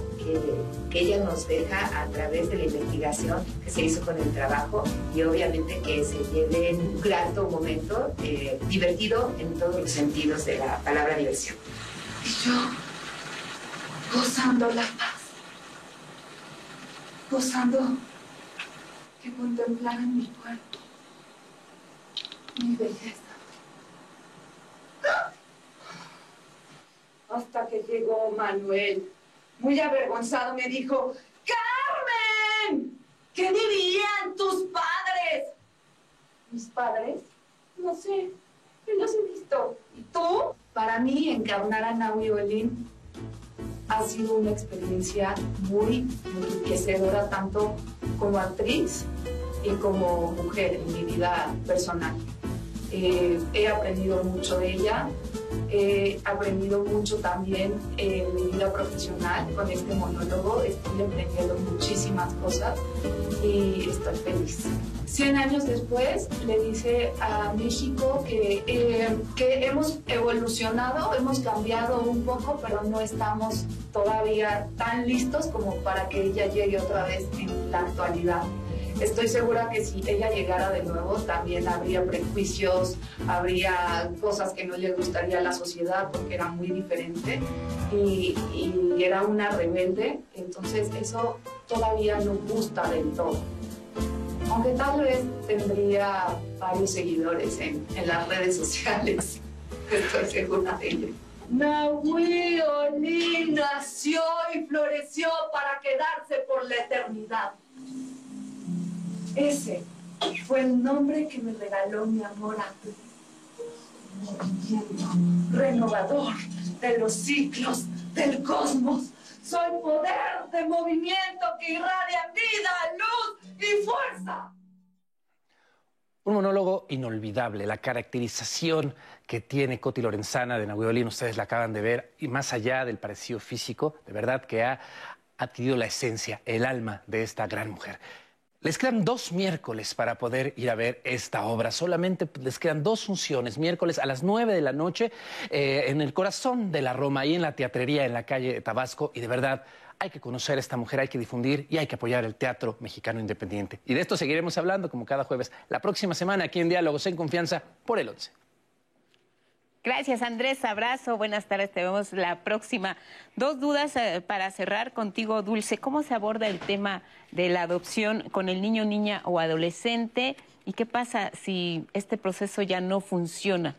que, ella nos deja a través de la investigación que se hizo con el trabajo y obviamente que se lleve un grato momento eh, divertido en todos los sentidos de la palabra diversión. Y yo, gozando la paz, gozando que contemplaran mi cuerpo, mi belleza. Hasta que llegó Manuel. Muy avergonzado me dijo, Carmen, ¿qué dirían tus padres? ¿Mis padres? No sé, no los he visto. ¿Y tú? Para mí, encarnar a Naui Olin ha sido una experiencia muy enriquecedora, tanto como actriz y como mujer en mi vida personal. Eh, he aprendido mucho de ella, He aprendido mucho también en mi vida profesional con este monólogo. Estoy aprendiendo muchísimas cosas y estoy feliz. Cien años después le dice a México que, eh, que hemos evolucionado, hemos cambiado un poco, pero no estamos todavía tan listos como para que ella llegue otra vez en la actualidad. Estoy segura que si ella llegara de nuevo también habría prejuicios, habría cosas que no le gustaría a la sociedad porque era muy diferente y, era una rebelde, entonces eso todavía no gusta del todo. Aunque tal vez tendría varios seguidores en, las redes sociales, estoy segura de ello. Nahui nació y floreció para quedarse por la eternidad. Ese fue el nombre que me regaló mi amor a ti. Movimiento renovador de los ciclos del cosmos. Soy poder de movimiento que irradia vida, luz y fuerza. Un monólogo inolvidable, la caracterización que tiene Coti Lorenzana de Nahuelolín, ustedes la acaban de ver, y más allá del parecido físico, de verdad que ha adquirido la esencia, el alma de esta gran mujer. Les quedan dos miércoles para poder ir a ver esta obra. Solamente les quedan dos funciones. Miércoles a las nueve de la noche eh, en el corazón de la Roma, y en la teatrería en la calle de Tabasco. Y de verdad, hay que conocer a esta mujer, hay que difundir y hay que apoyar el teatro mexicano independiente. Y de esto seguiremos hablando como cada jueves la próxima semana aquí en Diálogos en Confianza por el 11. Gracias, Andrés. Abrazo. Buenas tardes. Te vemos la próxima. Dos dudas eh, para cerrar contigo, Dulce. ¿Cómo se aborda el tema de la adopción con el niño, niña o adolescente? ¿Y qué pasa si este proceso ya no funciona?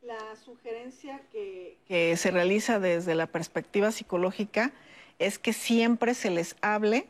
La sugerencia que, que se realiza desde la perspectiva psicológica es que siempre se les hable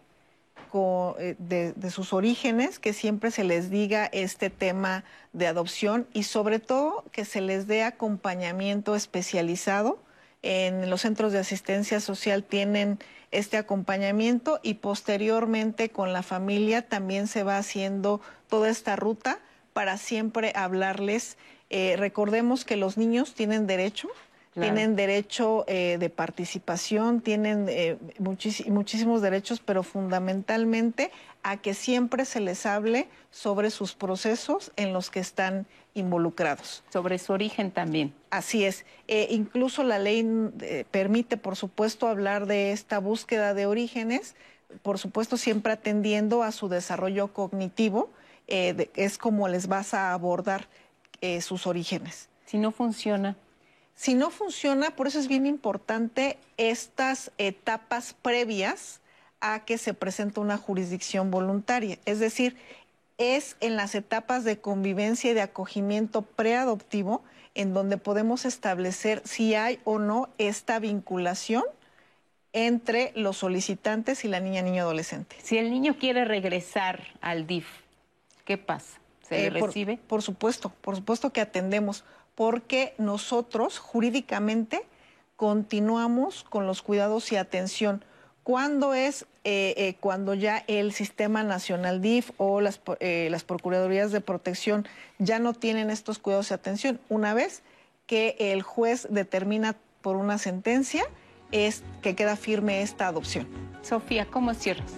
eh, de, sus orígenes, que siempre se les diga este tema de adopción y sobre todo que se les dé acompañamiento especializado. En los centros de asistencia social tienen este acompañamiento y posteriormente con la familia también se va haciendo toda esta ruta para siempre hablarles. Eh, recordemos que los niños tienen derecho tienen derecho eh, de participación, tienen eh, muchísimos derechos, pero fundamentalmente a que siempre se les hable sobre sus procesos en los que están involucrados. Sobre su origen también. Así es. Eh, incluso la ley permite, por supuesto, hablar de esta búsqueda de orígenes, por supuesto, siempre atendiendo a su desarrollo cognitivo, es como les vas a abordar sus orígenes. Si no funciona. Si no funciona, por eso es bien importante estas etapas previas a que se presente una jurisdicción voluntaria. Es decir, es en las etapas de convivencia y de acogimiento preadoptivo en donde podemos establecer si hay o no esta vinculación entre los solicitantes y la niña, niño, adolescente. Si el niño quiere regresar al DIF, ¿qué pasa? ¿Se le Eh, por- recibe? Por, supuesto, por supuesto que atendemos, porque nosotros jurídicamente continuamos con los cuidados y atención. ¿Cuándo es eh, eh, cuando ya el Sistema Nacional DIF o las, eh, las Procuradurías de Protección ya no tienen estos cuidados y atención? Una vez que el juez determina por una sentencia es que queda firme esta adopción. Sofía, ¿cómo cierras?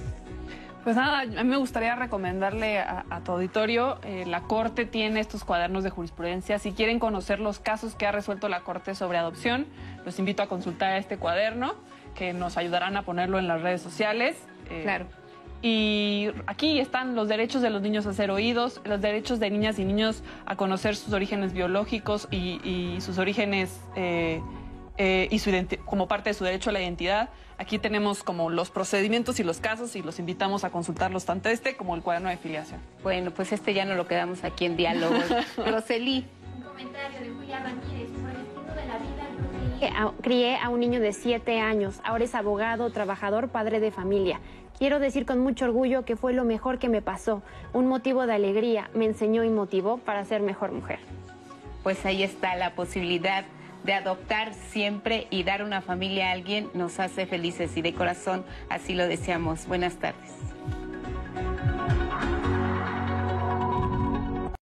Pues nada, a mí me gustaría recomendarle a, a tu auditorio, eh, la Corte tiene estos cuadernos de jurisprudencia. Si quieren conocer los casos que ha resuelto la Corte sobre adopción, los invito a consultar este cuaderno, que nos ayudarán a ponerlo en las redes sociales. Eh, Claro. Y aquí están los derechos de los niños a ser oídos, los derechos de niñas y niños a conocer sus orígenes biológicos y, y sus orígenes eh, eh, y su como parte de su derecho a la identidad. Aquí tenemos como los procedimientos y los casos y los invitamos a consultarlos tanto este como el cuaderno de filiación. Bueno, pues este ya no lo quedamos aquí en diálogo. Roseli. Un comentario de Julia Ramírez. El de la vida, crié a un niño de 7 años. Ahora es abogado, trabajador, padre de familia. Quiero decir con mucho orgullo que fue lo mejor que me pasó. Un motivo de alegría. Me enseñó y motivó para ser mejor mujer. Pues ahí está la posibilidad de adoptar siempre y dar una familia a alguien nos hace felices y de corazón así lo deseamos. Buenas tardes.